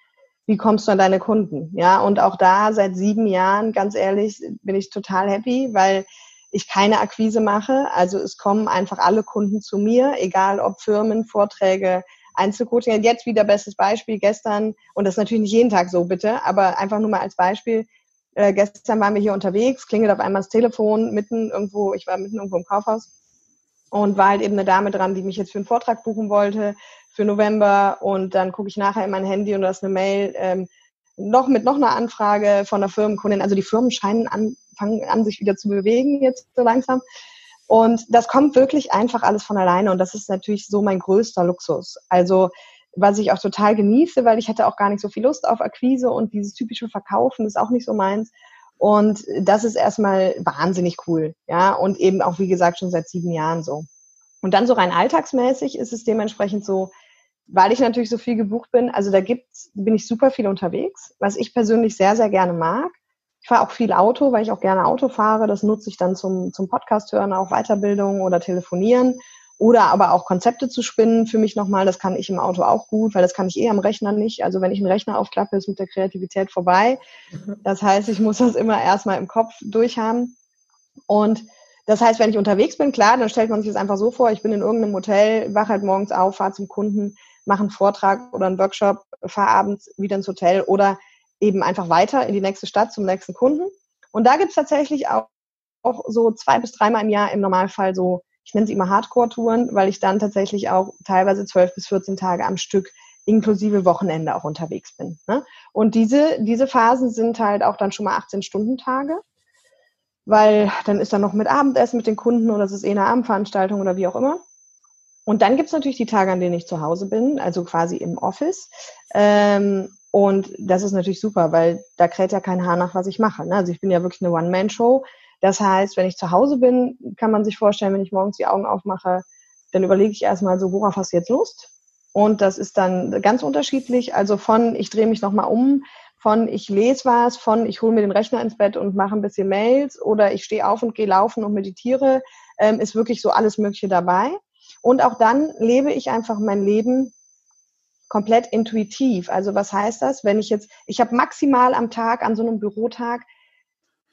wie kommst du an deine Kunden? Ja, und auch da seit sieben Jahren, ganz ehrlich, bin ich total happy, weil ich keine Akquise mache. Also es kommen einfach alle Kunden zu mir, egal ob Firmen, Vorträge, Einzelcoaching. Jetzt wieder bestes Beispiel gestern, und das ist natürlich nicht jeden Tag so, bitte, aber einfach nur mal als Beispiel. Äh, gestern waren wir hier unterwegs, klingelt auf einmal das Telefon mitten irgendwo, ich war mitten irgendwo im Kaufhaus und war halt eben eine Dame dran, die mich jetzt für einen Vortrag buchen wollte für November und dann gucke ich nachher in mein Handy und da ist eine Mail ähm, noch mit noch einer Anfrage von einer Firmenkundin. Also die Firmen scheinen an, fangen an, sich wieder zu bewegen jetzt so langsam. Und das kommt wirklich einfach alles von alleine und das ist natürlich so mein größter Luxus. Also was ich auch total genieße, weil ich hatte auch gar nicht so viel Lust auf Akquise und dieses typische Verkaufen ist auch nicht so meins. Und das ist erstmal wahnsinnig cool. Ja, und eben auch, wie gesagt, schon seit sieben Jahren so. Und dann so rein alltagsmäßig ist es dementsprechend so, weil ich natürlich so viel gebucht bin, also da gibt's, bin ich super viel unterwegs, was ich persönlich sehr, sehr gerne mag. Ich fahre auch viel Auto, weil ich auch gerne Auto fahre. Das nutze ich dann zum, zum Podcast hören, auch Weiterbildung oder telefonieren. Oder aber auch Konzepte zu spinnen für mich nochmal, das kann ich im Auto auch gut, weil das kann ich eh am Rechner nicht. Also wenn ich einen Rechner aufklappe, ist mit der Kreativität vorbei. Mhm. Das heißt, ich muss das immer erstmal im Kopf durchhaben. Und das heißt, wenn ich unterwegs bin, klar, dann stellt man sich das einfach so vor, ich bin in irgendeinem Hotel, wache halt morgens auf, fahre zum Kunden, mache einen Vortrag oder einen Workshop, fahre abends wieder ins Hotel oder eben einfach weiter in die nächste Stadt zum nächsten Kunden. Und da gibt's tatsächlich auch, auch so zwei bis dreimal im Jahr im Normalfall so ich nenne sie immer Hardcore-Touren, weil ich dann tatsächlich auch teilweise zwölf bis 14 Tage am Stück inklusive Wochenende auch unterwegs bin. Ne? Und diese, diese Phasen sind halt auch dann schon mal 18-Stunden-Tage, weil dann ist dann noch mit Abendessen mit den Kunden oder es ist eh eine Abendveranstaltung oder wie auch immer. Und dann gibt's natürlich die Tage, an denen ich zu Hause bin, also quasi im Office. Ähm, und das ist natürlich super, weil da kräht ja kein Haar nach, was ich mache. Ne? Also ich bin ja wirklich eine One-Man-Show. Das heißt, wenn ich zu Hause bin, kann man sich vorstellen, wenn ich morgens die Augen aufmache, dann überlege ich erstmal so, worauf hast du jetzt Lust? Und das ist dann ganz unterschiedlich. Also von, ich drehe mich nochmal um, von ich lese was, von ich hole mir den Rechner ins Bett und mache ein bisschen Mails oder ich stehe auf und gehe laufen und meditiere, ähm, ist wirklich so alles Mögliche dabei. Und auch dann lebe ich einfach mein Leben komplett intuitiv. Also was heißt das? Wenn ich jetzt, ich habe maximal am Tag, an so einem Bürotag,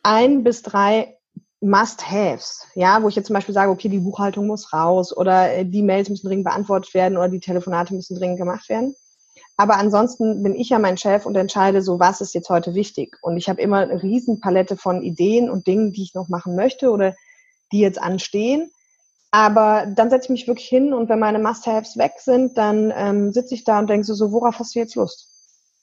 ein bis drei Must-Haves, ja, wo ich jetzt zum Beispiel sage, okay, die Buchhaltung muss raus oder äh, die Mails müssen dringend beantwortet werden oder die Telefonate müssen dringend gemacht werden. Aber ansonsten bin ich ja mein Chef und entscheide so, was ist jetzt heute wichtig. Und ich habe immer eine riesen Palette von Ideen und Dingen, die ich noch machen möchte oder die jetzt anstehen. Aber dann setze ich mich wirklich hin und wenn meine Must-Haves weg sind, dann ähm, sitze ich da und denke so, so, worauf hast du jetzt Lust?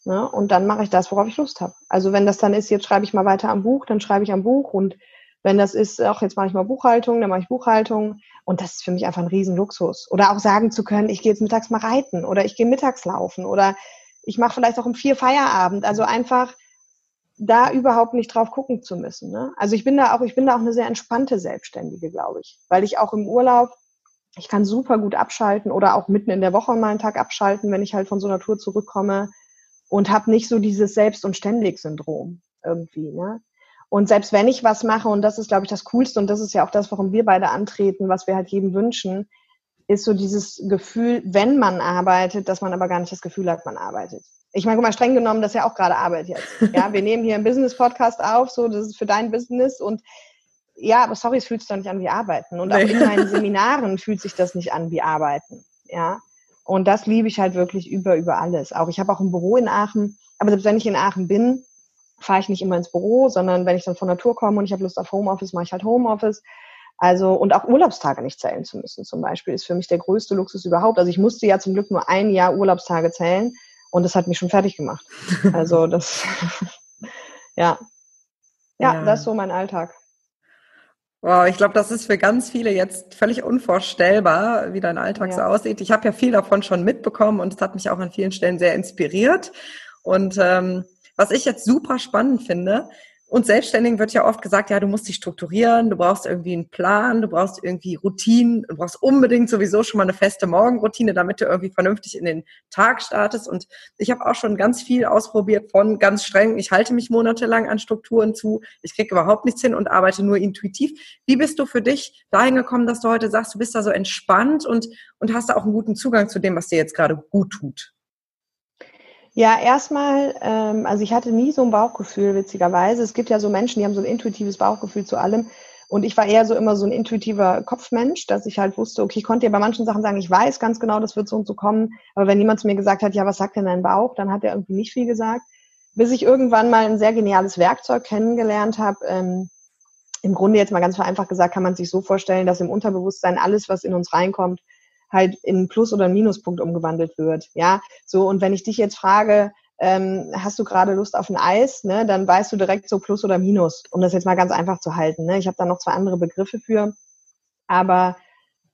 Ne? Und dann mache ich das, worauf ich Lust habe. Also wenn das dann ist, jetzt schreibe ich mal weiter am Buch, dann schreibe ich am Buch und wenn das ist, auch jetzt mache ich mal Buchhaltung, dann mache ich Buchhaltung und das ist für mich einfach ein Riesenluxus. Oder auch sagen zu können, ich gehe jetzt mittags mal reiten oder ich gehe mittags laufen oder ich mache vielleicht auch um vier Feierabend. Also einfach da überhaupt nicht drauf gucken zu müssen. Ne? Also ich bin da auch, ich bin da auch eine sehr entspannte Selbstständige, glaube ich, weil ich auch im Urlaub, ich kann super gut abschalten oder auch mitten in der Woche mal einen Tag abschalten, wenn ich halt von so einer Tour zurückkomme und habe nicht so dieses Selbst- und Ständig-Syndrom irgendwie. Ne? Und selbst wenn ich was mache, und das ist, glaube ich, das Coolste, und das ist ja auch das, warum wir beide antreten, was wir halt jedem wünschen, ist so dieses Gefühl, wenn man arbeitet, dass man aber gar nicht das Gefühl hat, man arbeitet ich meine, guck mal, streng genommen, das ist ja auch gerade Arbeit jetzt. Ja, wir nehmen hier einen Business-Podcast auf, so, das ist für dein Business und ja, aber sorry, es fühlt sich doch nicht an wie Arbeiten. Und auch in meinen Seminaren fühlt sich das nicht an wie Arbeiten. Ja. Und das liebe ich halt wirklich über, über alles. Auch ich habe auch ein Büro in Aachen, aber selbst wenn ich in Aachen bin, fahre ich nicht immer ins Büro, sondern wenn ich dann von Natur komme und ich habe Lust auf Homeoffice, mache ich halt Homeoffice. Also, und auch Urlaubstage nicht zählen zu müssen, zum Beispiel, ist für mich der größte Luxus überhaupt. Also ich musste ja zum Glück nur ein Jahr Urlaubstage zählen und das hat mich schon fertig gemacht. Also das, ja. ja. Ja, das ist so mein Alltag. Wow, ich glaube, das ist für ganz viele jetzt völlig unvorstellbar, wie dein Alltag ja. so aussieht. Ich habe ja viel davon schon mitbekommen und es hat mich auch an vielen Stellen sehr inspiriert. Und ähm, was ich jetzt super spannend finde, und Selbstständigen wird ja oft gesagt, ja, du musst dich strukturieren, du brauchst irgendwie einen Plan, du brauchst irgendwie Routinen, du brauchst unbedingt sowieso schon mal eine feste Morgenroutine, damit du irgendwie vernünftig in den Tag startest. Und ich habe auch schon ganz viel ausprobiert von ganz streng, ich halte mich monatelang an Strukturen zu, ich kriege überhaupt nichts hin und arbeite nur intuitiv. Wie bist du für dich dahin gekommen, dass du heute sagst, du bist da so entspannt und, und hast da auch einen guten Zugang zu dem, was dir jetzt gerade gut tut? Ja, erstmal, ähm, also ich hatte nie so ein Bauchgefühl, witzigerweise. Es gibt ja so Menschen, die haben so ein intuitives Bauchgefühl zu allem. Und ich war eher so immer so ein intuitiver Kopfmensch, dass ich halt wusste, okay, ich konnte ja bei manchen Sachen sagen, ich weiß ganz genau, das wird so und so kommen. Aber wenn jemand zu mir gesagt hat, ja, was sagt denn dein Bauch, dann hat er irgendwie nicht viel gesagt. Bis ich irgendwann mal ein sehr geniales Werkzeug kennengelernt habe. Ähm, Im Grunde jetzt mal ganz vereinfacht gesagt, kann man sich so vorstellen, dass im Unterbewusstsein alles, was in uns reinkommt, halt in Plus- oder Minuspunkt umgewandelt wird. Ja, so und wenn ich dich jetzt frage, ähm, hast du gerade Lust auf ein Eis, ne, dann weißt du direkt so Plus oder Minus, um das jetzt mal ganz einfach zu halten. Ne? Ich habe da noch zwei andere Begriffe für, aber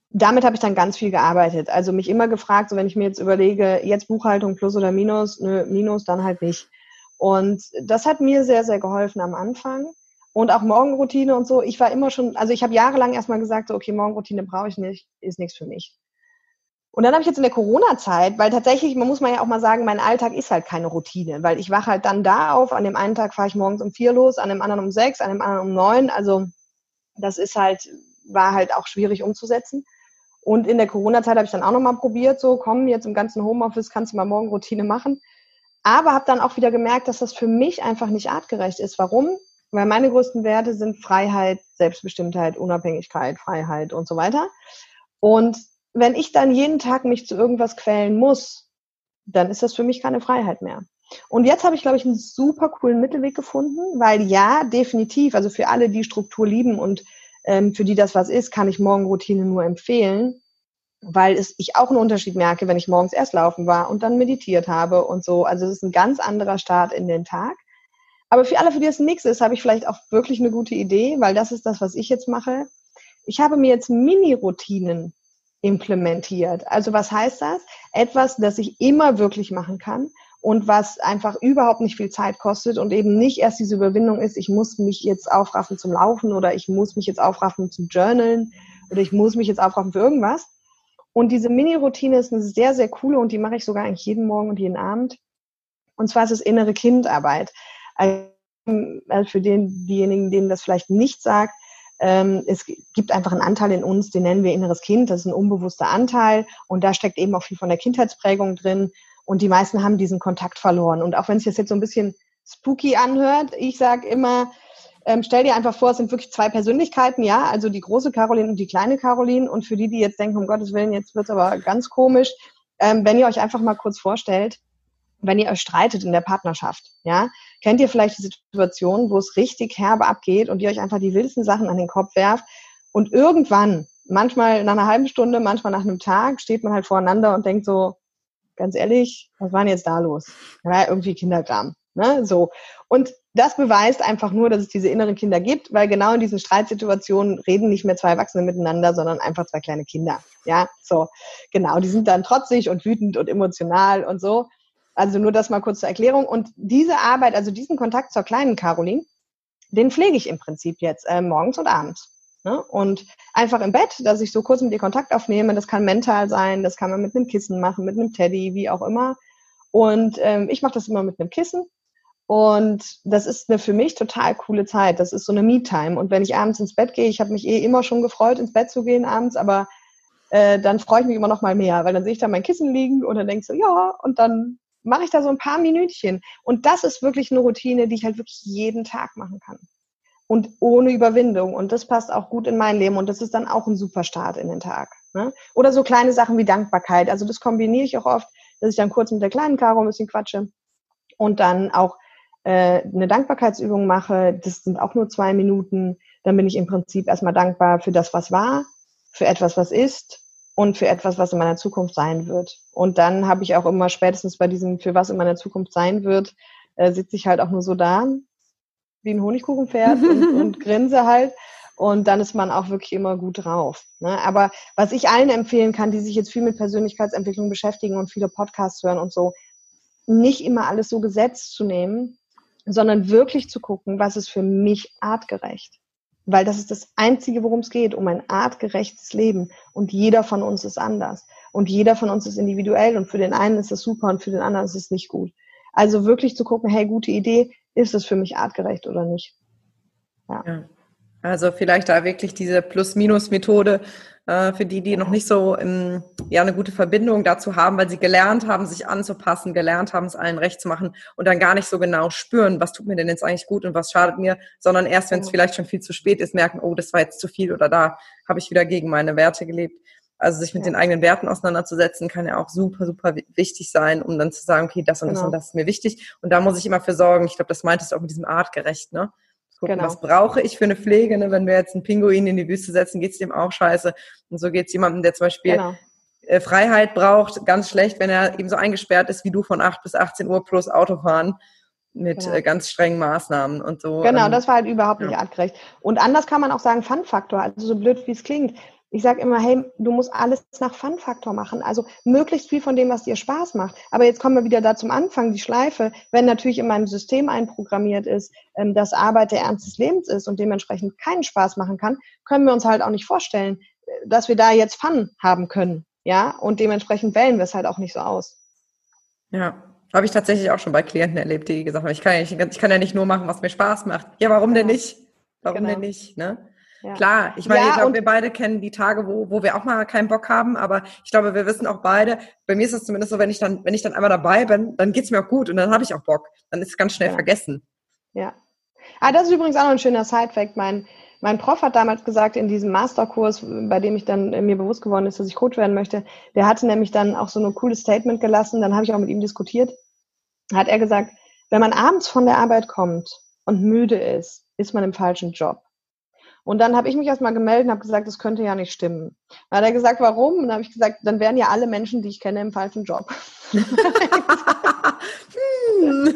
damit habe ich dann ganz viel gearbeitet. Also mich immer gefragt, so wenn ich mir jetzt überlege, jetzt Buchhaltung Plus oder Minus, nö, Minus, dann halt nicht. Und das hat mir sehr, sehr geholfen am Anfang. Und auch Morgenroutine und so. Ich war immer schon, also ich habe jahrelang erstmal gesagt, so, okay, Morgenroutine brauche ich nicht, ist nichts für mich. Und dann habe ich jetzt in der Corona-Zeit, weil tatsächlich, man muss man ja auch mal sagen, mein Alltag ist halt keine Routine, weil ich wache halt dann da auf, an dem einen Tag fahre ich morgens um vier los, an dem anderen um sechs, an dem anderen um neun. Also das ist halt, war halt auch schwierig umzusetzen. Und in der Corona-Zeit habe ich dann auch nochmal probiert, so komm, jetzt im ganzen Homeoffice kannst du mal morgen Routine machen. Aber habe dann auch wieder gemerkt, dass das für mich einfach nicht artgerecht ist. Warum? Weil meine größten Werte sind Freiheit, Selbstbestimmtheit, Unabhängigkeit, Freiheit und so weiter. Und wenn ich dann jeden Tag mich zu irgendwas quälen muss, dann ist das für mich keine Freiheit mehr. Und jetzt habe ich, glaube ich, einen super coolen Mittelweg gefunden, weil ja, definitiv, also für alle, die Struktur lieben und ähm, für die das was ist, kann ich Morgenroutine nur empfehlen, weil es, ich auch einen Unterschied merke, wenn ich morgens erst laufen war und dann meditiert habe und so. Also es ist ein ganz anderer Start in den Tag. Aber für alle, für die es nichts ist, habe ich vielleicht auch wirklich eine gute Idee, weil das ist das, was ich jetzt mache. Ich habe mir jetzt Mini-Routinen implementiert. Also was heißt das? Etwas, das ich immer wirklich machen kann und was einfach überhaupt nicht viel Zeit kostet und eben nicht erst diese Überwindung ist, ich muss mich jetzt aufraffen zum Laufen oder ich muss mich jetzt aufraffen zum Journalen oder ich muss mich jetzt aufraffen für irgendwas. Und diese Mini-Routine ist eine sehr, sehr coole und die mache ich sogar eigentlich jeden Morgen und jeden Abend. Und zwar ist es innere Kindarbeit. Also für den, diejenigen, denen das vielleicht nicht sagt, es gibt einfach einen Anteil in uns, den nennen wir inneres Kind. Das ist ein unbewusster Anteil und da steckt eben auch viel von der Kindheitsprägung drin. Und die meisten haben diesen Kontakt verloren. Und auch wenn das jetzt so ein bisschen spooky anhört, ich sage immer, ähm, stell dir einfach vor, es sind wirklich zwei Persönlichkeiten, ja, also die große Caroline und die kleine Caroline. Und für die, die jetzt denken, um Gottes Willen, jetzt wird's aber ganz komisch, ähm, wenn ihr euch einfach mal kurz vorstellt, wenn ihr euch streitet in der Partnerschaft, ja, kennt ihr vielleicht die Situation, wo es richtig herbe abgeht und ihr euch einfach die wildesten Sachen an den Kopf werft und irgendwann, manchmal nach einer halben Stunde, manchmal nach einem Tag, steht man halt voreinander und denkt so, ganz ehrlich, was war denn jetzt da los? Ja, irgendwie Kinderkram, ne, so. Und das beweist einfach nur, dass es diese inneren Kinder gibt, weil genau in diesen Streitsituationen reden nicht mehr zwei Erwachsene miteinander, sondern einfach zwei kleine Kinder. Ja, so. Genau. Die sind dann trotzig und wütend und emotional und so. Also nur das mal kurz zur Erklärung. Und diese Arbeit, also diesen Kontakt zur kleinen Caroline, den pflege ich im Prinzip jetzt äh, morgens und abends. Ne? Und einfach im Bett, dass ich so kurz mit ihr Kontakt aufnehme, das kann mental sein, das kann man mit einem Kissen machen, mit einem Teddy, wie auch immer. Und ähm, ich mache das immer mit einem Kissen. Und das ist eine für mich total coole Zeit. Das ist so eine Me-Time. Und wenn ich abends ins Bett gehe, ich habe mich eh immer schon gefreut, ins Bett zu gehen abends, aber äh, dann freue ich mich immer noch mal mehr, weil dann sehe ich da mein Kissen liegen und dann ich so, ja, und dann mache ich da so ein paar Minütchen. Und das ist wirklich eine Routine, die ich halt wirklich jeden Tag machen kann. Und ohne Überwindung. Und das passt auch gut in mein Leben. Und das ist dann auch ein super Start in den Tag. Ne? Oder so kleine Sachen wie Dankbarkeit. Also das kombiniere ich auch oft, dass ich dann kurz mit der kleinen Karo ein bisschen quatsche und dann auch äh, eine Dankbarkeitsübung mache. Das sind auch nur zwei Minuten. Dann bin ich im Prinzip erstmal dankbar für das, was war, für etwas, was ist und für etwas, was in meiner Zukunft sein wird. Und dann habe ich auch immer spätestens bei diesem, für was in meiner Zukunft sein wird, äh, sitze ich halt auch nur so da, wie ein Honigkuchenpferd und, und grinse halt. Und dann ist man auch wirklich immer gut drauf. Ne? Aber was ich allen empfehlen kann, die sich jetzt viel mit Persönlichkeitsentwicklung beschäftigen und viele Podcasts hören und so, nicht immer alles so gesetzt zu nehmen, sondern wirklich zu gucken, was ist für mich artgerecht. Weil das ist das Einzige, worum es geht, um ein artgerechtes Leben. Und jeder von uns ist anders. Und jeder von uns ist individuell. Und für den einen ist es super und für den anderen ist es nicht gut. Also wirklich zu gucken, hey, gute Idee, ist es für mich artgerecht oder nicht? Ja. ja. Also vielleicht da wirklich diese Plus-Minus-Methode äh, für die, die noch nicht so im, ja eine gute Verbindung dazu haben, weil sie gelernt haben, sich anzupassen, gelernt haben, es allen recht zu machen und dann gar nicht so genau spüren, was tut mir denn jetzt eigentlich gut und was schadet mir, sondern erst, wenn es vielleicht schon viel zu spät ist, merken, oh, das war jetzt zu viel oder da habe ich wieder gegen meine Werte gelebt. Also sich mit ja. den eigenen Werten auseinanderzusetzen, kann ja auch super, super wichtig sein, um dann zu sagen, okay, das und genau. das und das ist mir wichtig. Und da muss ich immer für sorgen. Ich glaube, das meintest du auch mit diesem artgerecht, ne? Gucken, genau. was brauche ich für eine Pflege? Ne? Wenn wir jetzt einen Pinguin in die Wüste setzen, geht's dem auch scheiße. Und so geht's jemandem, der zum Beispiel genau. Äh, Freiheit braucht, ganz schlecht, wenn er eben so eingesperrt ist wie du von 8 bis 18 Uhr plus Autofahren mit genau. äh, ganz strengen Maßnahmen und so. Genau, ähm, das war halt überhaupt nicht ja. artgerecht. Und anders kann man auch sagen Fun-Faktor, also so blöd wie es klingt. Ich sage immer, hey, du musst alles nach Fun-Faktor machen. Also möglichst viel von dem, was dir Spaß macht. Aber jetzt kommen wir wieder da zum Anfang, die Schleife. Wenn natürlich in meinem System einprogrammiert ist, ähm, dass Arbeit der Ernst des Lebens ist und dementsprechend keinen Spaß machen kann, können wir uns halt auch nicht vorstellen, äh, dass wir da jetzt Fun haben können. Ja, und dementsprechend wählen wir es halt auch nicht so aus. Ja, habe ich tatsächlich auch schon bei Klienten erlebt, die gesagt haben, ich kann ja nicht, ich kann ja nicht nur machen, was mir Spaß macht. Ja, warum ja. denn nicht? Warum genau. denn nicht? Ne? Ja. Klar, ich meine, ja, ich glaube, wir beide kennen die Tage, wo, wo wir auch mal keinen Bock haben, aber ich glaube, wir wissen auch beide, bei mir ist es zumindest so, wenn ich dann, wenn ich dann einmal dabei bin, dann geht's mir auch gut und dann habe ich auch Bock. Dann ist es ganz schnell ja. vergessen. Ja. Ah, das ist übrigens auch noch ein schöner Sidefact. Mein, mein Prof hat damals gesagt, in diesem Masterkurs, bei dem ich dann äh, mir bewusst geworden ist, dass ich Coach werden möchte, der hatte nämlich dann auch so ein cooles Statement gelassen, dann habe ich auch mit ihm diskutiert, hat er gesagt, wenn man abends von der Arbeit kommt und müde ist, ist man im falschen Job. Und dann habe ich mich erstmal gemeldet und habe gesagt, das könnte ja nicht stimmen. Dann hat er gesagt, warum? Und dann habe ich gesagt, dann wären ja alle Menschen, die ich kenne, im falschen Job. hm.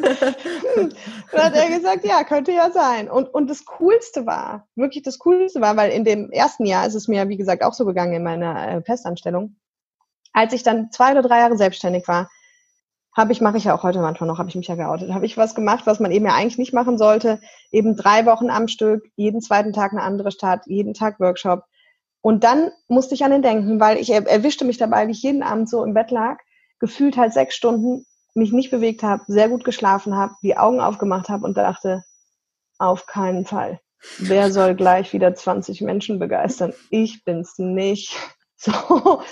dann hat er gesagt, ja, könnte ja sein. Und, und das Coolste war, wirklich das Coolste war, weil in dem ersten Jahr ist es mir, wie gesagt, auch so gegangen in meiner äh, Festanstellung. Als ich dann zwei oder drei Jahre selbstständig war, habe ich, mache ich ja auch heute manchmal noch, habe ich mich ja geoutet, habe ich was gemacht, was man eben ja eigentlich nicht machen sollte. Eben drei Wochen am Stück, jeden zweiten Tag eine andere Stadt, jeden Tag Workshop. Und dann musste ich an den denken, weil ich erwischte mich dabei, wie ich jeden Abend so im Bett lag, gefühlt halt sechs Stunden mich nicht bewegt habe, sehr gut geschlafen habe, die Augen aufgemacht habe und dachte, auf keinen Fall. Wer soll gleich wieder 20 Menschen begeistern? Ich bin's nicht. So.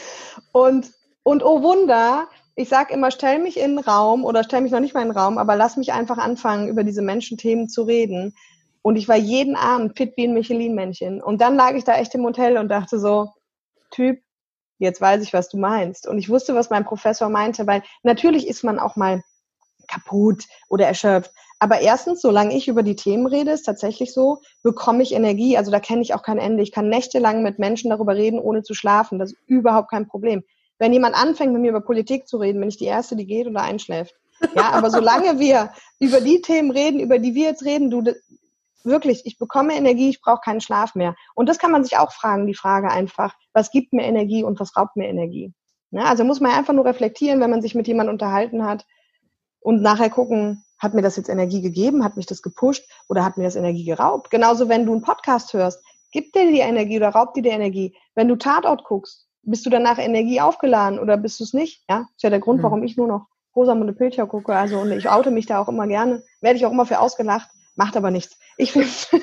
Und, und oh Wunder, ich sage immer, stell mich in den Raum oder stell mich noch nicht mal in den Raum, aber lass mich einfach anfangen, über diese Menschenthemen zu reden. Und ich war jeden Abend fit wie ein Michelin-Männchen. Und dann lag ich da echt im Hotel und dachte so, Typ, jetzt weiß ich, was du meinst. Und ich wusste, was mein Professor meinte, weil natürlich ist man auch mal kaputt oder erschöpft. Aber erstens, solange ich über die Themen rede, ist tatsächlich so, bekomme ich Energie. Also da kenne ich auch kein Ende. Ich kann nächtelang mit Menschen darüber reden, ohne zu schlafen. Das ist überhaupt kein Problem. Wenn jemand anfängt, mit mir über Politik zu reden, bin ich die Erste, die geht oder einschläft. Ja, aber solange wir über die Themen reden, über die wir jetzt reden, du, wirklich, ich bekomme Energie, ich brauche keinen Schlaf mehr. Und das kann man sich auch fragen, die Frage einfach, was gibt mir Energie und was raubt mir Energie? Ja, also muss man einfach nur reflektieren, wenn man sich mit jemandem unterhalten hat und nachher gucken, hat mir das jetzt Energie gegeben, hat mich das gepusht oder hat mir das Energie geraubt? Genauso, wenn du einen Podcast hörst, gibt dir die Energie oder raubt dir die Energie? Wenn du Tatort guckst, bist du danach Energie aufgeladen oder bist du es nicht? Ja, ist ja der Grund, mhm. warum ich nur noch Rosamunde Pilcher gucke. Also, und ich oute mich da auch immer gerne. Werde ich auch immer für ausgelacht, macht aber nichts. Ich finde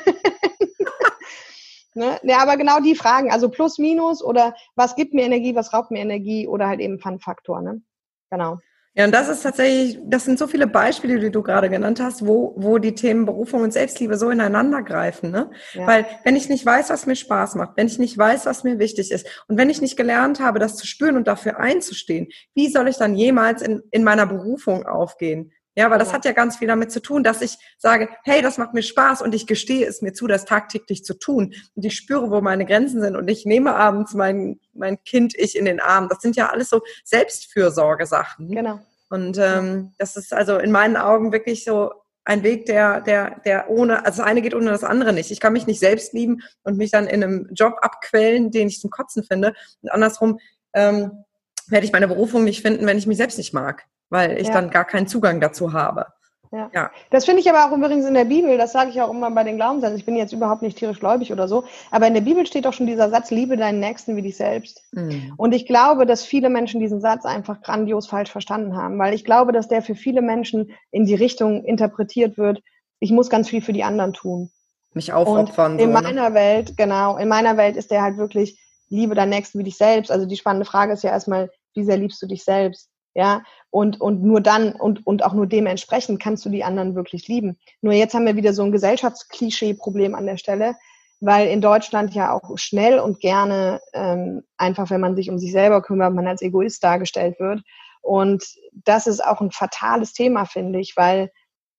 ne? Ja, aber genau die Fragen, also plus, minus oder was gibt mir Energie, was raubt mir Energie oder halt eben Fun-Faktor, ne? Genau. Ja, und das ist tatsächlich, das sind so viele Beispiele, die du gerade genannt hast, wo, wo die Themen Berufung und Selbstliebe so ineinander greifen. Ne? Ja. Weil wenn ich nicht weiß, was mir Spaß macht, wenn ich nicht weiß, was mir wichtig ist und wenn ich nicht gelernt habe, das zu spüren und dafür einzustehen, wie soll ich dann jemals in, in meiner Berufung aufgehen? Ja, weil das hat ja ganz viel damit zu tun, dass ich sage, hey, das macht mir Spaß und ich gestehe es mir zu, das tagtäglich zu tun. Und ich spüre, wo meine Grenzen sind und ich nehme abends mein, mein Kind ich in den Arm. Das sind ja alles so Selbstfürsorgesachen. Genau. Und ähm, das ist also in meinen Augen wirklich so ein Weg, der, der, der ohne, also das eine geht ohne das andere nicht. Ich kann mich nicht selbst lieben und mich dann in einem Job abquälen, den ich zum Kotzen finde. Und andersrum ähm, werde ich meine Berufung nicht finden, wenn ich mich selbst nicht mag weil ich ja. dann gar keinen Zugang dazu habe. Ja. ja. Das finde ich aber auch übrigens in der Bibel, das sage ich auch immer bei den Glaubenssätzen. Ich bin jetzt überhaupt nicht tierisch gläubig oder so, aber in der Bibel steht doch schon dieser Satz, liebe deinen Nächsten wie dich selbst. Mhm. Und ich glaube, dass viele Menschen diesen Satz einfach grandios falsch verstanden haben, weil ich glaube, dass der für viele Menschen in die Richtung interpretiert wird, ich muss ganz viel für die anderen tun. Mich aufopfern. Und in so, ne? meiner ne? Welt, genau, in meiner Welt ist der halt wirklich, liebe deinen Nächsten wie dich selbst. Also die spannende Frage ist ja erstmal, wie sehr liebst du dich selbst? Ja, und, und nur dann und, und auch nur dementsprechend kannst du die anderen wirklich lieben. Nur jetzt haben wir wieder so ein Gesellschaftsklischee-Problem an der Stelle, weil in Deutschland ja auch schnell und gerne ähm, einfach, wenn man sich um sich selber kümmert, man als Egoist dargestellt wird. Und das ist auch ein fatales Thema, finde ich, weil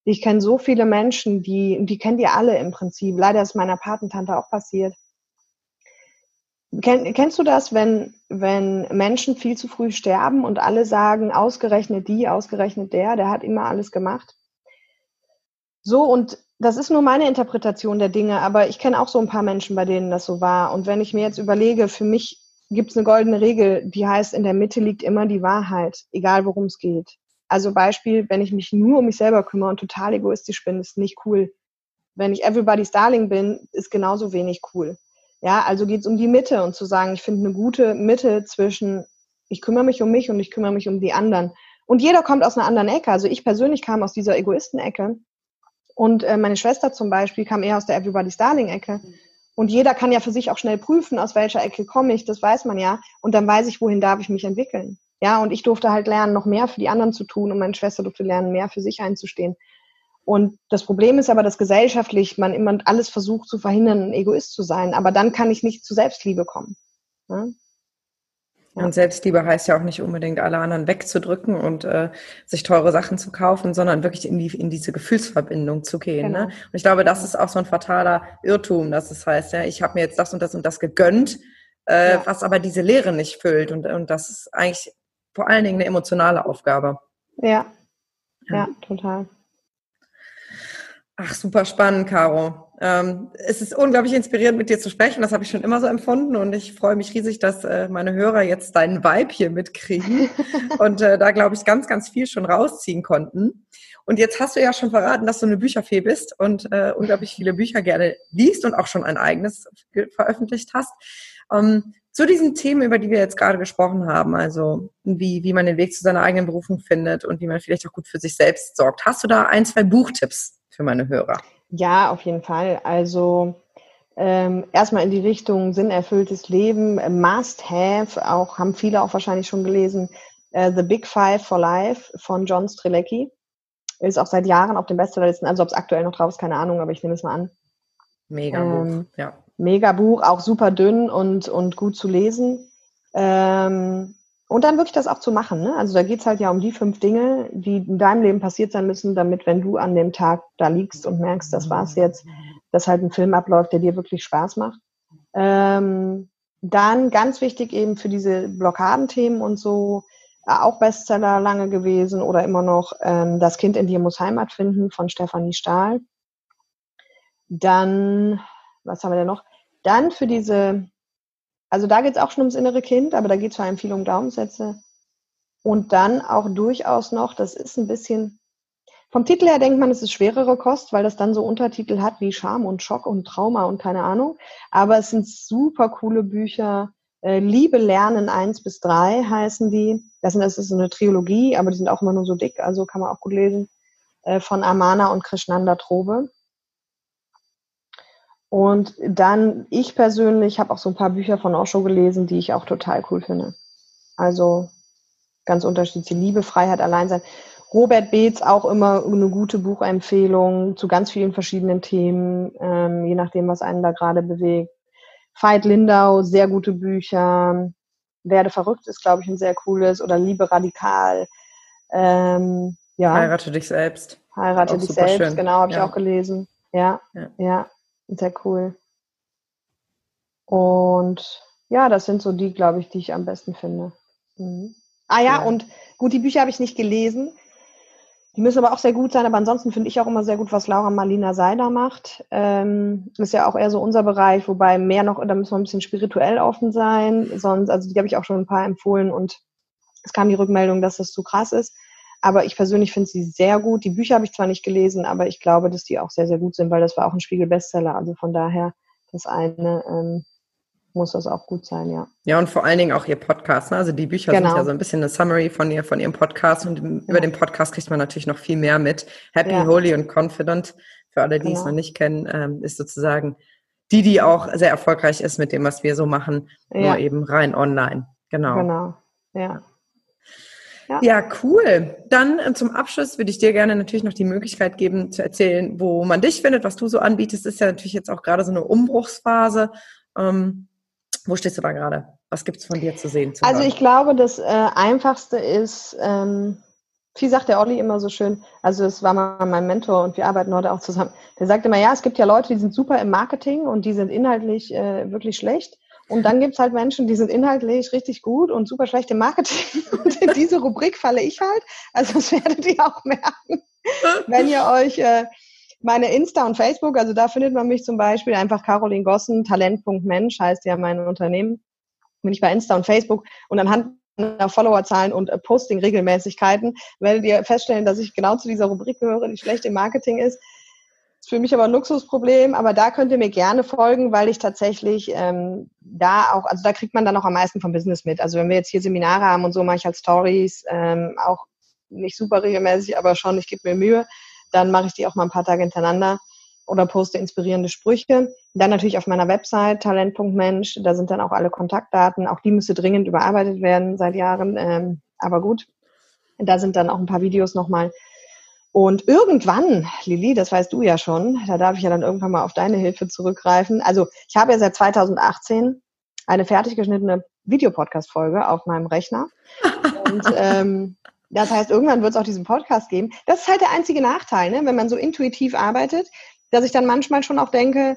ich kenne so viele Menschen, die, die kennt ihr alle im Prinzip. Leider ist meiner Patentante auch passiert Kenn, kennst du das, wenn, wenn Menschen viel zu früh sterben und alle sagen, ausgerechnet die, ausgerechnet der, der hat immer alles gemacht? So, und das ist nur meine Interpretation der Dinge, aber ich kenne auch so ein paar Menschen, bei denen das so war. Und wenn ich mir jetzt überlege, für mich gibt es eine goldene Regel, die heißt, in der Mitte liegt immer die Wahrheit, egal worum es geht. Also Beispiel, wenn ich mich nur um mich selber kümmere und total egoistisch bin, ist nicht cool. Wenn ich everybody's darling bin, ist genauso wenig cool. Ja, also geht es um die Mitte und zu sagen, ich finde eine gute Mitte zwischen, ich kümmere mich um mich und ich kümmere mich um die anderen. Und jeder kommt aus einer anderen Ecke. Also ich persönlich kam aus dieser Egoisten-Ecke und äh, meine Schwester zum Beispiel kam eher aus der Everybody's Darling-Ecke. Und jeder kann ja für sich auch schnell prüfen, aus welcher Ecke komme ich, das weiß man ja. Und dann weiß ich, wohin darf ich mich entwickeln. Ja, und ich durfte halt lernen, noch mehr für die anderen zu tun und meine Schwester durfte lernen, mehr für sich einzustehen. Und das Problem ist aber, dass gesellschaftlich man immer alles versucht zu verhindern, ein Egoist zu sein. Aber dann kann ich nicht zu Selbstliebe kommen. Ja? Und Selbstliebe heißt ja auch nicht unbedingt, alle anderen wegzudrücken und äh, sich teure Sachen zu kaufen, sondern wirklich in, die, in diese Gefühlsverbindung zu gehen. Ne? Genau. Ne? Und ich glaube, das ist auch so ein fataler Irrtum, dass es heißt, ja, ich habe mir jetzt das und das und das gegönnt, äh, ja. was aber diese Leere nicht füllt. Und, und das ist eigentlich vor allen Dingen eine emotionale Aufgabe. Ja, ja, ja total. Ach, super spannend, Caro. Ähm, es ist unglaublich inspirierend, mit dir zu sprechen. Das habe ich schon immer so empfunden und ich freue mich riesig, dass äh, meine Hörer jetzt deinen Vibe hier mitkriegen und äh, da, glaube ich, ganz, ganz viel schon rausziehen konnten. Und jetzt hast du ja schon verraten, dass du eine Bücherfee bist und äh, unglaublich viele Bücher gerne liest und auch schon ein eigenes veröffentlicht hast. Ähm, zu diesen Themen, über die wir jetzt gerade gesprochen haben, also wie, wie man den Weg zu seiner eigenen Berufung findet und wie man vielleicht auch gut für sich selbst sorgt. Hast du da ein, zwei Buchtipps für meine Hörer? Ja, auf jeden Fall. Also ähm, erstmal in die Richtung sinnerfülltes Leben, Must Have, auch haben viele auch wahrscheinlich schon gelesen, äh, The Big Five for Life von John Strelecki. Ist auch seit Jahren auf den Bestsellerlisten, also ob es aktuell noch drauf ist, keine Ahnung, aber ich nehme es mal an. Mega Buch, ähm, ja. Mega Buch, auch super dünn und, und gut zu lesen. Ähm, und dann wirklich das auch zu machen. Ne? Also da geht es halt ja um die fünf Dinge, die in deinem Leben passiert sein müssen, damit, wenn du an dem Tag da liegst und merkst, das war's jetzt, dass halt ein Film abläuft, der dir wirklich Spaß macht. Ähm, dann ganz wichtig eben für diese Blockadenthemen und so, äh, auch Bestseller lange gewesen oder immer noch ähm, Das Kind in dir muss Heimat finden von Stefanie Stahl. Dann, was haben wir denn noch? Dann für diese, also da geht es auch schon ums innere Kind, aber da geht es vor allem viel um Glaubenssätze. Und dann auch durchaus noch, das ist ein bisschen, vom Titel her denkt man, es ist schwerere Kost, weil das dann so Untertitel hat wie Scham und Schock und Trauma und keine Ahnung. Aber es sind super coole Bücher. Äh, Liebe lernen eins bis drei heißen die. Das, sind, das ist eine Trilogie, aber die sind auch immer nur so dick, also kann man auch gut lesen. Äh, von Amana und Krishnanda Trobe. Und dann, ich persönlich habe auch so ein paar Bücher von Osho gelesen, die ich auch total cool finde. Also ganz unterschiedliche Liebe, Freiheit, Alleinsein. Robert Beetz auch immer eine gute Buchempfehlung zu ganz vielen verschiedenen Themen, ähm, je nachdem, was einen da gerade bewegt. Veit Lindau, sehr gute Bücher. Werde verrückt ist, glaube ich, ein sehr cooles. Oder Liebe radikal. Ähm, ja. Heirate dich selbst. Heirate dich selbst, schön. genau, habe ja. ich auch gelesen. Ja, ja, ja, sehr cool. Und ja, das sind so die, glaube ich, die ich am besten finde. Mhm. Ah ja, ja, und gut, die Bücher habe ich nicht gelesen. Die müssen aber auch sehr gut sein, aber ansonsten finde ich auch immer sehr gut, was Laura Marlina Seider macht. Ähm, ist ja auch eher so unser Bereich, wobei mehr noch, da müssen wir ein bisschen spirituell offen sein. Sonst, also die habe ich auch schon ein paar empfohlen und es kam die Rückmeldung, dass das zu krass ist. Aber ich persönlich finde sie sehr gut. Die Bücher habe ich zwar nicht gelesen, aber ich glaube, dass die auch sehr, sehr gut sind, weil das war auch ein Spiegel-Bestseller. Also von daher das eine ähm, muss das auch gut sein, ja. Ja, und vor allen Dingen auch ihr Podcast. Ne? Also die Bücher genau. sind ja so ein bisschen eine Summary von ihr, von ihrem Podcast und ja. über den Podcast kriegt man natürlich noch viel mehr mit. Happy, ja. Holy und Confident, für alle, die genau. es noch nicht kennen, ähm, ist sozusagen die, die auch sehr erfolgreich ist mit dem, was wir so machen, ja. nur eben rein online. Genau. Genau, ja. Ja. ja, cool. Dann äh, zum Abschluss würde ich dir gerne natürlich noch die Möglichkeit geben, zu erzählen, wo man dich findet, was du so anbietest. Ist ja natürlich jetzt auch gerade so eine Umbruchsphase. Ähm, wo stehst du da gerade? Was gibt es von dir zu sehen? Zu also ich glaube, das äh, Einfachste ist, ähm, wie sagt der Olli immer so schön, also es war mal mein Mentor und wir arbeiten heute auch zusammen. Der sagt immer, ja, es gibt ja Leute, die sind super im Marketing und die sind inhaltlich äh, wirklich schlecht. Und dann gibt es halt Menschen, die sind inhaltlich richtig gut und super schlecht im Marketing. Und in diese Rubrik falle ich halt. Also das werdet ihr auch merken, wenn ihr euch äh, meine Insta und Facebook, also da findet man mich zum Beispiel einfach Caroline Gossen, Talent.mensch heißt ja mein Unternehmen. Bin ich bei Insta und Facebook und anhand der Followerzahlen und äh, Posting-Regelmäßigkeiten werdet ihr feststellen, dass ich genau zu dieser Rubrik gehöre, die schlecht im Marketing ist. Ist für mich aber ein Luxusproblem, aber da könnt ihr mir gerne folgen, weil ich tatsächlich ähm, da auch, also da kriegt man dann auch am meisten vom Business mit. Also wenn wir jetzt hier Seminare haben und so, mache ich halt Stories, ähm, auch nicht super regelmäßig, aber schon, ich gebe mir Mühe dann mache ich die auch mal ein paar Tage hintereinander oder poste inspirierende Sprüche. Dann natürlich auf meiner Website talent.mensch, da sind dann auch alle Kontaktdaten. Auch die müsste dringend überarbeitet werden seit Jahren, ähm, aber gut. Da sind dann auch ein paar Videos nochmal. Und irgendwann, Lili, das weißt du ja schon, da darf ich ja dann irgendwann mal auf deine Hilfe zurückgreifen. Also ich habe ja seit 2018 eine fertig geschnittene Videopodcast-Folge auf meinem Rechner. Und ähm, das heißt, irgendwann wird es auch diesen Podcast geben. Das ist halt der einzige Nachteil, ne? wenn man so intuitiv arbeitet, dass ich dann manchmal schon auch denke,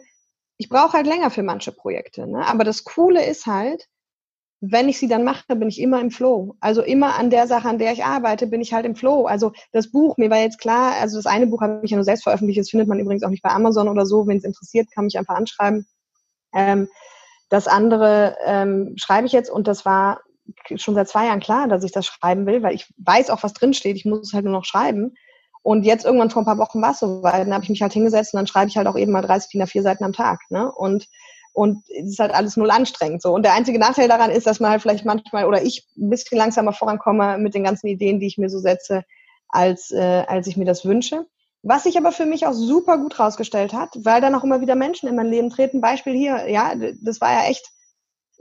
ich brauche halt länger für manche Projekte. Ne? Aber das Coole ist halt, wenn ich sie dann mache, bin ich immer im Flow. Also immer an der Sache, an der ich arbeite, bin ich halt im Flow. Also das Buch, mir war jetzt klar, also das eine Buch habe ich ja nur selbst veröffentlicht, das findet man übrigens auch nicht bei Amazon oder so. Wenn es interessiert, kann mich einfach anschreiben. Ähm, das andere ähm, schreibe ich jetzt und das war schon seit zwei Jahren klar, dass ich das schreiben will, weil ich weiß auch, was drinsteht. Ich muss es halt nur noch schreiben. Und jetzt irgendwann vor ein paar Wochen war es soweit. Dann habe ich mich halt hingesetzt und dann schreibe ich halt auch eben mal 30 DIN A4 Seiten am Tag. Ne? Und und es ist halt alles null anstrengend so. Und der einzige Nachteil daran ist, dass man halt vielleicht manchmal oder ich ein bisschen langsamer vorankomme mit den ganzen Ideen, die ich mir so setze, als, äh, als ich mir das wünsche. Was sich aber für mich auch super gut rausgestellt hat, weil dann auch immer wieder Menschen in mein Leben treten. Beispiel hier, ja, das war ja echt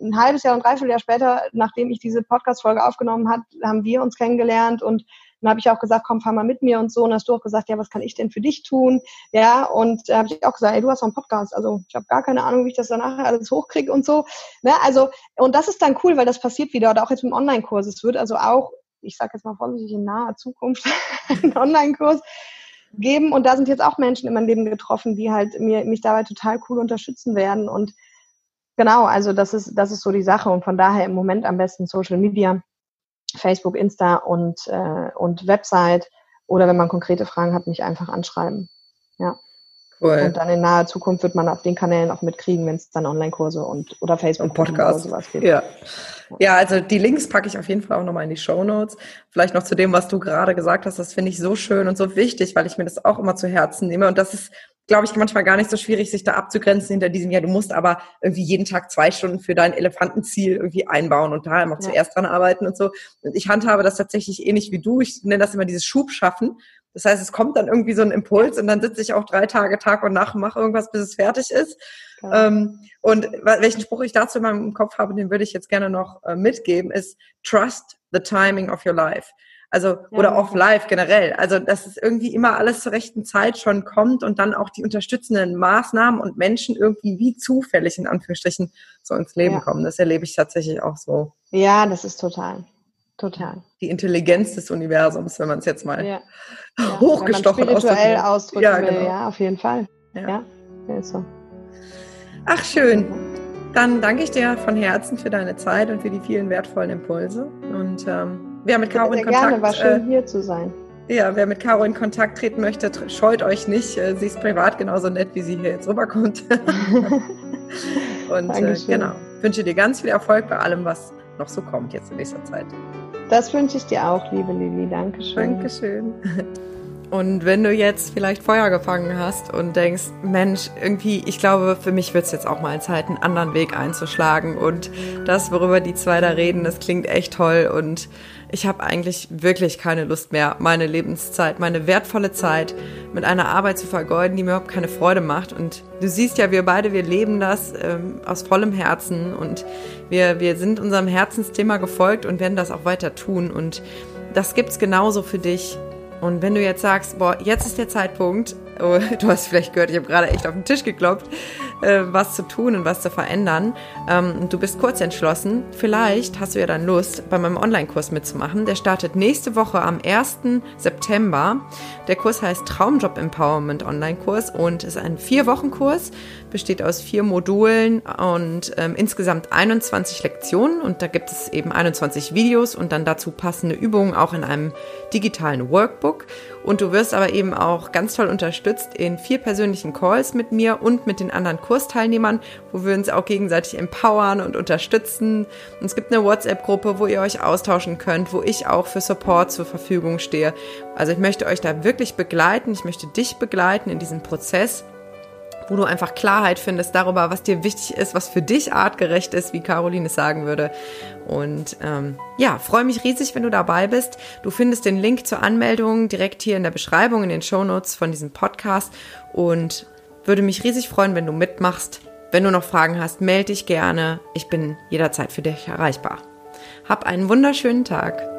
ein halbes Jahr und dreiviertel Jahr später, nachdem ich diese Podcast-Folge aufgenommen habe, haben wir uns kennengelernt und dann habe ich auch gesagt, komm, fahr mal mit mir und so. Und hast du auch gesagt, ja, was kann ich denn für dich tun? Ja, und da habe ich auch gesagt, ey, du hast doch einen Podcast. Also ich habe gar keine Ahnung, wie ich das danach alles hochkriege und so. Ne? Also, und das ist dann cool, weil das passiert wieder. Oder auch jetzt im Online-Kurs. Es wird also auch, ich sage jetzt mal vorsichtig, in naher Zukunft einen Online-Kurs geben. Und da sind jetzt auch Menschen in meinem Leben getroffen, die halt mir, mich dabei total cool unterstützen werden. Und genau, also das ist, das ist so die Sache. Und von daher im Moment am besten Social Media Facebook, Insta und, äh, und Website. Oder wenn man konkrete Fragen hat, mich einfach anschreiben. Ja. Cool. Und dann in naher Zukunft wird man auf den Kanälen auch mitkriegen, wenn es dann Online-Kurse und oder Facebook und Podcast oder sowas gibt. Ja. ja, also die Links packe ich auf jeden Fall auch nochmal in die Show Notes. Vielleicht noch zu dem, was du gerade gesagt hast. Das finde ich so schön und so wichtig, weil ich mir das auch immer zu Herzen nehme. Und das ist glaube ich, manchmal gar nicht so schwierig, sich da abzugrenzen hinter diesem, ja, du musst aber irgendwie jeden Tag zwei Stunden für dein Elefantenziel irgendwie einbauen und da immer ja. zuerst dran arbeiten und so. Und ich handhabe das tatsächlich ähnlich wie du. Ich nenne das immer dieses Schubschaffen. Das heißt, es kommt dann irgendwie so ein Impuls und dann sitze ich auch drei Tage Tag und Nacht und mache irgendwas, bis es fertig ist. Ja. Ähm, und welchen Spruch ich dazu in meinem Kopf habe, den würde ich jetzt gerne noch äh, mitgeben, ist Trust the timing of your life. Also, ja, oder off live generell. Also, dass es irgendwie immer alles zur rechten Zeit schon kommt und dann auch die unterstützenden Maßnahmen und Menschen irgendwie wie zufällig in Anführungsstrichen so ins Leben ja. kommen. Das erlebe ich tatsächlich auch so. Ja, das ist total. Total. Die Intelligenz des Universums, wenn man es jetzt mal ja. hochgestochen wenn man spirituell ausdrücken ja, genau. will. Ja, auf jeden Fall. Ja, ja ist so. Ach, schön. Dann danke ich dir von Herzen für deine Zeit und für die vielen wertvollen Impulse. Und ähm, Wer mit Caro in Kontakt gerne, war schön äh, hier zu sein. Ja, wer mit Caro in Kontakt treten möchte, scheut euch nicht. Äh, sie ist privat genauso nett, wie sie hier jetzt rüberkommt. Und äh, genau, wünsche dir ganz viel Erfolg bei allem, was noch so kommt jetzt in nächster Zeit. Das wünsche ich dir auch, liebe Lili. Dankeschön. Dankeschön. Und wenn du jetzt vielleicht Feuer gefangen hast und denkst, Mensch, irgendwie, ich glaube, für mich wird es jetzt auch mal Zeit, einen anderen Weg einzuschlagen. Und das, worüber die zwei da reden, das klingt echt toll. Und ich habe eigentlich wirklich keine Lust mehr, meine Lebenszeit, meine wertvolle Zeit mit einer Arbeit zu vergeuden, die mir überhaupt keine Freude macht. Und du siehst ja, wir beide, wir leben das ähm, aus vollem Herzen und wir, wir sind unserem Herzensthema gefolgt und werden das auch weiter tun. Und das gibt's genauso für dich. Und wenn du jetzt sagst, boah, jetzt ist der Zeitpunkt, oh, du hast vielleicht gehört, ich habe gerade echt auf den Tisch geklopft, äh, was zu tun und was zu verändern. Ähm, du bist kurz entschlossen. Vielleicht hast du ja dann Lust, bei meinem Online-Kurs mitzumachen. Der startet nächste Woche am 1. September. Der Kurs heißt Traumjob Empowerment Online-Kurs und ist ein Vier-Wochen-Kurs, besteht aus vier Modulen und ähm, insgesamt 21 Lektionen. Und da gibt es eben 21 Videos und dann dazu passende Übungen auch in einem digitalen Workbook. Und du wirst aber eben auch ganz toll unterstützt in vier persönlichen Calls mit mir und mit den anderen Kursteilnehmern, wo wir uns auch gegenseitig empowern und unterstützen. Und es gibt eine WhatsApp-Gruppe, wo ihr euch austauschen könnt, wo ich auch für Support zur Verfügung stehe. Also ich möchte euch da wirklich begleiten. Ich möchte dich begleiten in diesem Prozess wo du einfach Klarheit findest darüber, was dir wichtig ist, was für dich artgerecht ist, wie Caroline es sagen würde. Und ähm, ja, freue mich riesig, wenn du dabei bist. Du findest den Link zur Anmeldung direkt hier in der Beschreibung, in den Show Notes von diesem Podcast und würde mich riesig freuen, wenn du mitmachst. Wenn du noch Fragen hast, melde dich gerne. Ich bin jederzeit für dich erreichbar. Hab einen wunderschönen Tag.